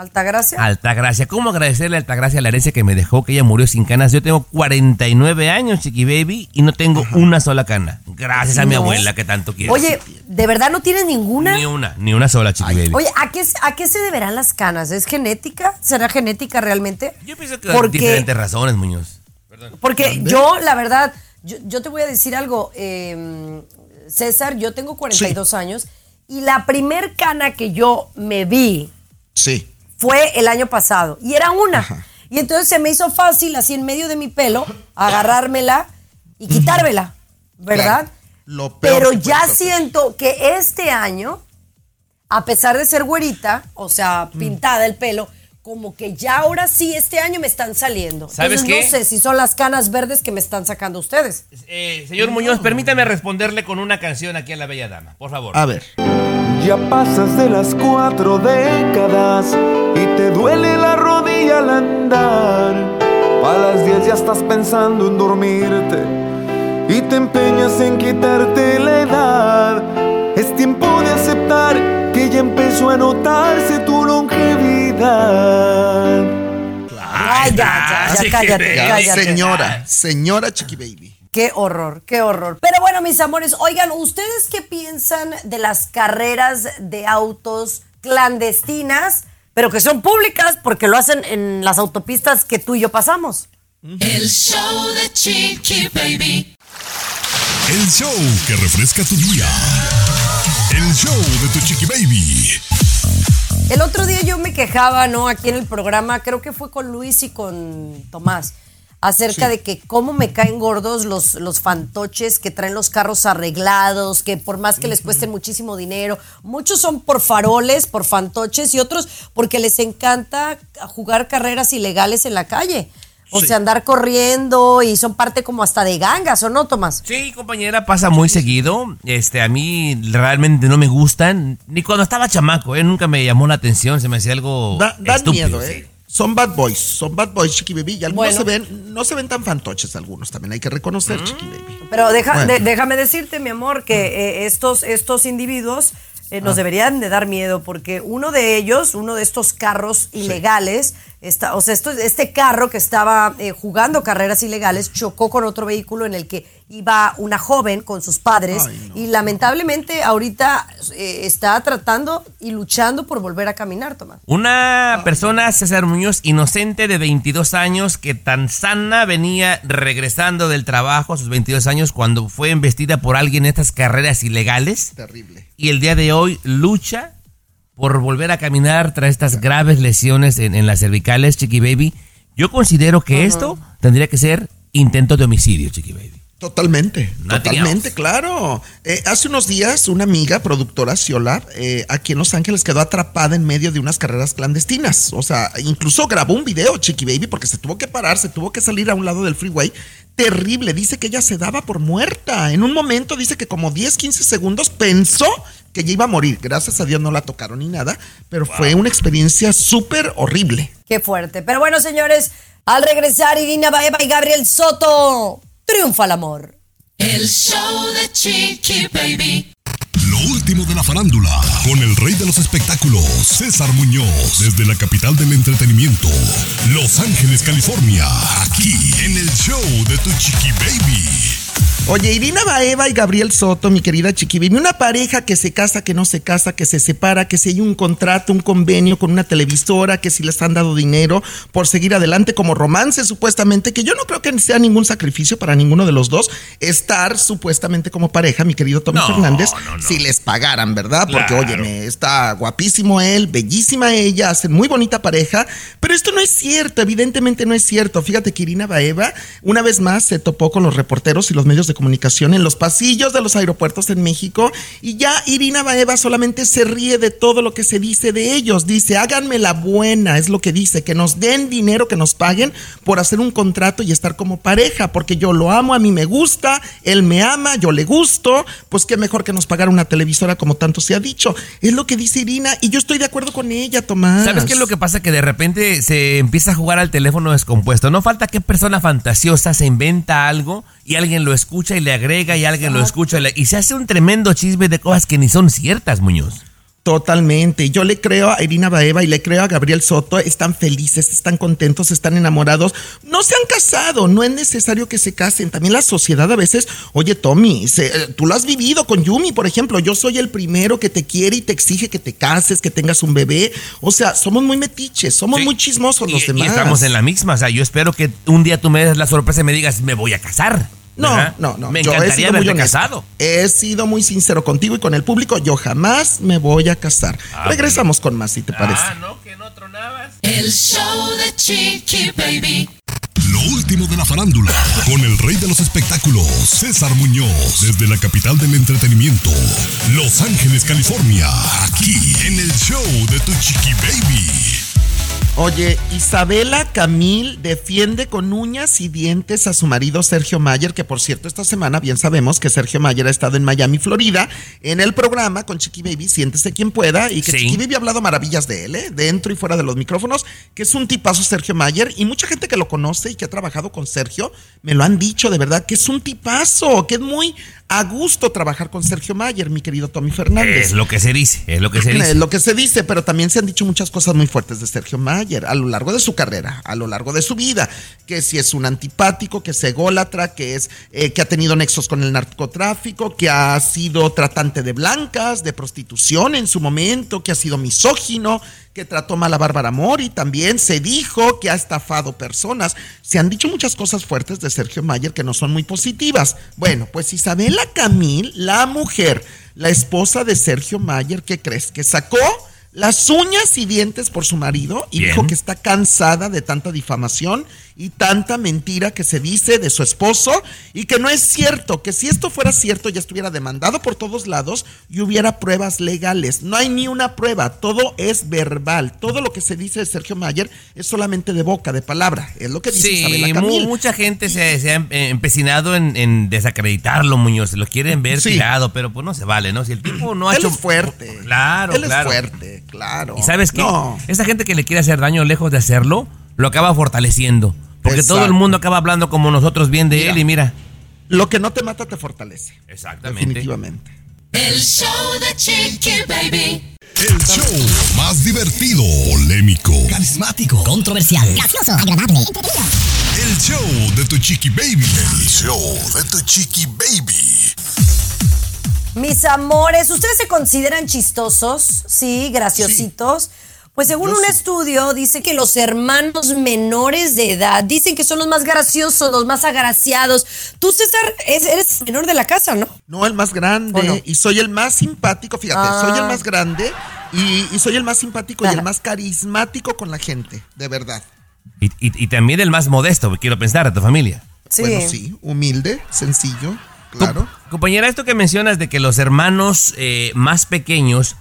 Altagracia. Altagracia. ¿Cómo agradecerle a Altagracia la herencia que me dejó, que ella murió sin canas? Yo tengo 49 años, Chiqui Baby, y no tengo una sola cana. Gracias a mi No. abuela que tanto quiere. Oye, ¿de verdad no tienes ninguna? Ni una, ni una sola, Chiqui Baby. Oye, ¿a qué, ¿a qué se deberán las canas? ¿Es genética? ¿Será genética realmente? Yo pienso que porque- diferentes razones, Muñoz. Porque yo, la verdad, yo, yo te voy a decir algo, eh, César, yo tengo 42 años y la primer cana que yo me vi Sí. Fue el año pasado y era una. Y entonces se me hizo fácil, así en medio de mi pelo, agarrármela y quitármela, ¿verdad? Claro. Lo peor Pero ya hacer. siento que este año, a pesar de ser güerita, o sea, Mm. pintada el pelo, como que ya ahora sí este año me están saliendo. ¿Sabes Entonces, qué? No sé si son las canas verdes que me están sacando ustedes. Eh, señor Muñoz, permítame responderle con una canción aquí a la bella dama, por favor. A ver. Ya pasas de las cuatro décadas y te duele la rodilla al andar. A las diez ya estás pensando en dormirte y te empeñas en quitarte la edad. Es tiempo de aceptar que ya empezó a notarse tu longevidad. Ay, ya, ya, ya, cállate, Ya, cállate. Señora, señora Chiqui Baby. Qué horror, qué horror. Pero bueno, mis amores, oigan, ¿ustedes qué piensan de las carreras de autos clandestinas, pero que son públicas porque lo hacen en las autopistas que tú y yo pasamos? El show de Chiqui Baby. El show que refresca tu día. El show de tu chiqui baby. El otro día yo me quejaba, ¿no? Aquí en el programa, creo que fue con Luis y con Tomás, acerca de que cómo me caen gordos los, los fantoches que traen los carros arreglados, que por más que les cuesten muchísimo dinero, muchos son por faroles, por fantoches y otros porque les encanta jugar carreras ilegales en la calle. O Sí. sea, andar corriendo y son parte como hasta de gangas, ¿o no, Tomás? Sí, compañera, pasa muy seguido. Este, a mí realmente no me gustan. Ni cuando estaba chamaco, ¿eh? Nunca me llamó la atención, se me hacía algo Da, dan estúpido. miedo, sí. ¿eh? Son bad boys, son bad boys, Chiqui Baby. Y algunos Bueno. se ven, no se ven tan fantoches algunos, también hay que reconocer, Chiqui Baby. Pero deja- Bueno. de- déjame decirte, mi amor, que eh, estos, estos individuos eh, nos Ah. deberían de dar miedo porque uno de ellos, uno de estos carros ilegales, está, o sea, esto, este carro que estaba eh, jugando carreras ilegales chocó con otro vehículo en el que iba una joven con sus padres y lamentablemente ahorita eh, está tratando y luchando por volver a caminar, Tomás. Una persona, César Muñoz, inocente de 22 años, que tan sana venía regresando del trabajo a sus 22 años cuando fue embestida por alguien en estas carreras ilegales. Terrible. Y el día de hoy lucha por volver a caminar tras estas graves lesiones en, en las cervicales, Chiqui Baby. Yo considero que esto tendría que ser intento de homicidio, Chiqui Baby. Totalmente, Nothing totalmente, claro. Eh, hace unos días una amiga, productora Ciola, eh, aquí en Los Ángeles quedó atrapada en medio de unas carreras clandestinas. O sea, incluso grabó un video, Chiqui Baby, porque se tuvo que parar, se tuvo que salir a un lado del freeway. Terrible, dice que ella se daba por muerta. En un momento dice que como 10, 15 segundos pensó que ya iba a morir. Gracias a Dios no la tocaron ni nada, pero fue una experiencia súper horrible. Qué fuerte. Pero bueno, señores, al regresar Irina Baeva y Gabriel Soto, triunfa el amor. El show de Chiqui Baby. Lo último de la farándula, con el rey de los espectáculos, César Muñoz, desde la capital del entretenimiento, Los Ángeles, California, aquí en el show de tu chiqui baby. Oye, Irina Baeva y Gabriel Soto, mi querida Chiqui Baby, una pareja que se casa, que no se casa, que se separa, que si hay un contrato, un convenio con una televisora, que si les han dado dinero por seguir adelante como romance, supuestamente, que yo no creo que sea ningún sacrificio para ninguno de los dos estar supuestamente como pareja, mi querido Tommy No, Fernández, no, no. si les pagaran, ¿verdad? Porque, Claro. óyeme, está guapísimo él, bellísima ella, hacen muy bonita pareja, pero esto no es cierto, evidentemente no es cierto. Fíjate que Irina Baeva una vez más se topó con los reporteros y los medios de comunicación en los pasillos de los aeropuertos en México y ya Irina Baeva solamente se ríe de todo lo que se dice de ellos. Dice, háganme la buena, es lo que dice, que nos den dinero, que nos paguen por hacer un contrato y estar como pareja, porque yo lo amo, a mí me gusta, él me ama, yo le gusto, pues qué mejor que nos pagara una televisora como tanto se ha dicho. Es lo que dice Irina y yo estoy de acuerdo con ella, Tomás. ¿Sabes qué es lo que pasa? Que de repente se empieza a jugar al teléfono descompuesto. No falta que persona fantasiosa se inventa algo y alguien lo escucha y le agrega y alguien lo escucha y, le- y se hace un tremendo chisme de cosas que ni son ciertas, Muñoz. Totalmente. Yo le creo a Irina Baeva y le creo a Gabriel Soto. Están felices, están contentos, están enamorados. No se han casado, no es necesario que se casen. También la sociedad a veces, oye Tommy, se- eh, tú lo has vivido con Yumi, por ejemplo. Yo soy el primero que te quiere y te exige que te cases, que tengas un bebé. O sea, somos muy metiches, somos muy chismosos los Y, demás. y estamos en la misma. O sea, yo espero que un día tú me des la sorpresa y me digas, me voy a casar. No, ¿verdad? no, no. Me yo he encantaría honesto. casado. He sido muy sincero contigo y con el público. Yo jamás me voy a casar. Ah, Regresamos con más, si te parece. El show de Chiqui Baby. Lo último de la farándula, con el rey de los espectáculos, César Muñoz, desde la capital del entretenimiento, Los Ángeles, California, aquí en el show de tu chiqui baby. Oye, Isabela Camil defiende con uñas y dientes a su marido Sergio Mayer, que por cierto esta semana bien sabemos que Sergio Mayer ha estado en Miami, Florida, en el programa con Chiqui Baby, siéntese quien pueda, y que Sí. Chiqui Baby ha hablado maravillas de él, ¿eh? dentro y fuera de los micrófonos, que es un tipazo Sergio Mayer, y mucha gente que lo conoce y que ha trabajado con Sergio, me lo han dicho de verdad, que es un tipazo, que es muy a gusto trabajar con Sergio Mayer, mi querido Tommy Fernández. Es lo que se dice, es lo que se Es dice. lo que se dice, pero también se han dicho muchas cosas muy fuertes de Sergio Mayer a lo largo de su carrera, a lo largo de su vida, que si es un antipático, que es ególatra, que es eh, que ha tenido nexos con el narcotráfico, que ha sido tratante de blancas, de prostitución en su momento, que ha sido misógino, que trató mal a Bárbara Mori, también se dijo que ha estafado personas. Se han dicho muchas cosas fuertes de Sergio Mayer que no son muy positivas. Bueno, pues Isabela Camil, la mujer, la esposa de Sergio Mayer, ¿qué crees? Que sacó las uñas y dientes por su marido y Bien. dijo que está cansada de tanta difamación y tanta mentira que se dice de su esposo y que no es cierto, que si esto fuera cierto ya estuviera demandado por todos lados y hubiera pruebas legales. No hay ni una prueba, todo es verbal. Todo lo que se dice de Sergio Mayer es solamente de boca, de palabra. Es lo que dice Sí, Isabela Camil. mucha gente se, se ha em- empecinado en, en desacreditarlo, Muñoz. Lo quieren ver Sí. tirado, pero pues no se vale, ¿no? Si el tipo no ha Él hecho. es fuerte. Claro, Él claro. es fuerte. Claro. ¿Y sabes qué? No. Esa gente que le quiere hacer daño lejos de hacerlo, lo acaba fortaleciendo. Porque todo el mundo acaba hablando como nosotros bien de Mira. él y mira. Lo que no te mata te fortalece. Exactamente. Definitivamente. El show de Chiqui Baby. El show más divertido, polémico, Carismático. Controversial. Gracioso. Agradable. Entretenido. el show de tu chiqui baby. El show de tu chiqui baby. Mis amores, ¿ustedes se consideran chistosos? Sí, graciositos. Pues según Yo un sí. estudio dice que los hermanos menores de edad dicen que son los más graciosos, los más agraciados. Tú, César, es- eres menor de la casa, ¿no? No, el más grande. Y soy el más simpático, fíjate, Ah. soy el más grande y, y soy el más simpático y el más carismático con la gente, de verdad. Y, y- y también el más modesto, quiero pensar, de tu familia. Sí. Bueno, sí, humilde, sencillo, claro. Compañera, esto que mencionas de que los hermanos eh, más pequeños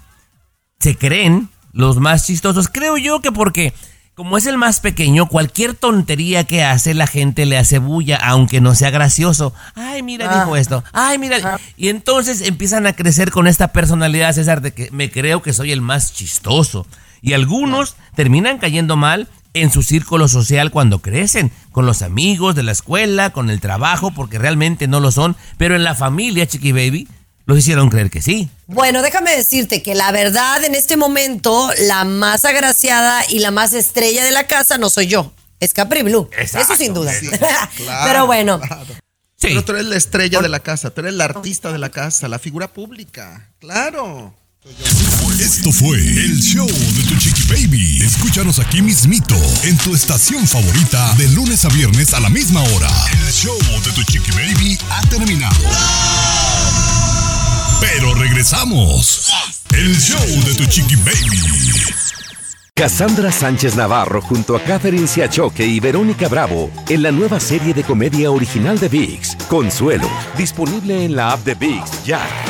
se creen los más chistosos, creo yo que porque como es el más pequeño, cualquier tontería que hace la gente le hace bulla, aunque no sea gracioso. Ay, mira, Ah. dijo esto. Ay, mira. Y entonces empiezan a crecer con esta personalidad, César, de que me creo que soy el más chistoso. Y algunos terminan cayendo mal en su círculo social cuando crecen, con los amigos de la escuela, con el trabajo, porque realmente no lo son, pero en la familia, Chiqui Baby, los hicieron creer que sí. Bueno, déjame decirte que la verdad en este momento, la más agraciada y la más estrella de la casa no soy yo. Es Capri Blue. Exacto, Eso sin duda. Sí, claro, Pero bueno, claro. Sí. Pero tú eres la estrella de la casa, tú eres la artista de la casa, la figura pública. Claro. Esto fue el show de tu chiqui baby. Escúchanos aquí mismito en tu estación favorita de lunes a viernes a la misma hora. El show de tu chiqui baby ha terminado. Pero regresamos. El show de tu chiqui baby. Cassandra Sánchez Navarro junto a Catherine Siachoque y Verónica Bravo en la nueva serie de comedia original de VIX, Consuelo, disponible en la app de VIX ya.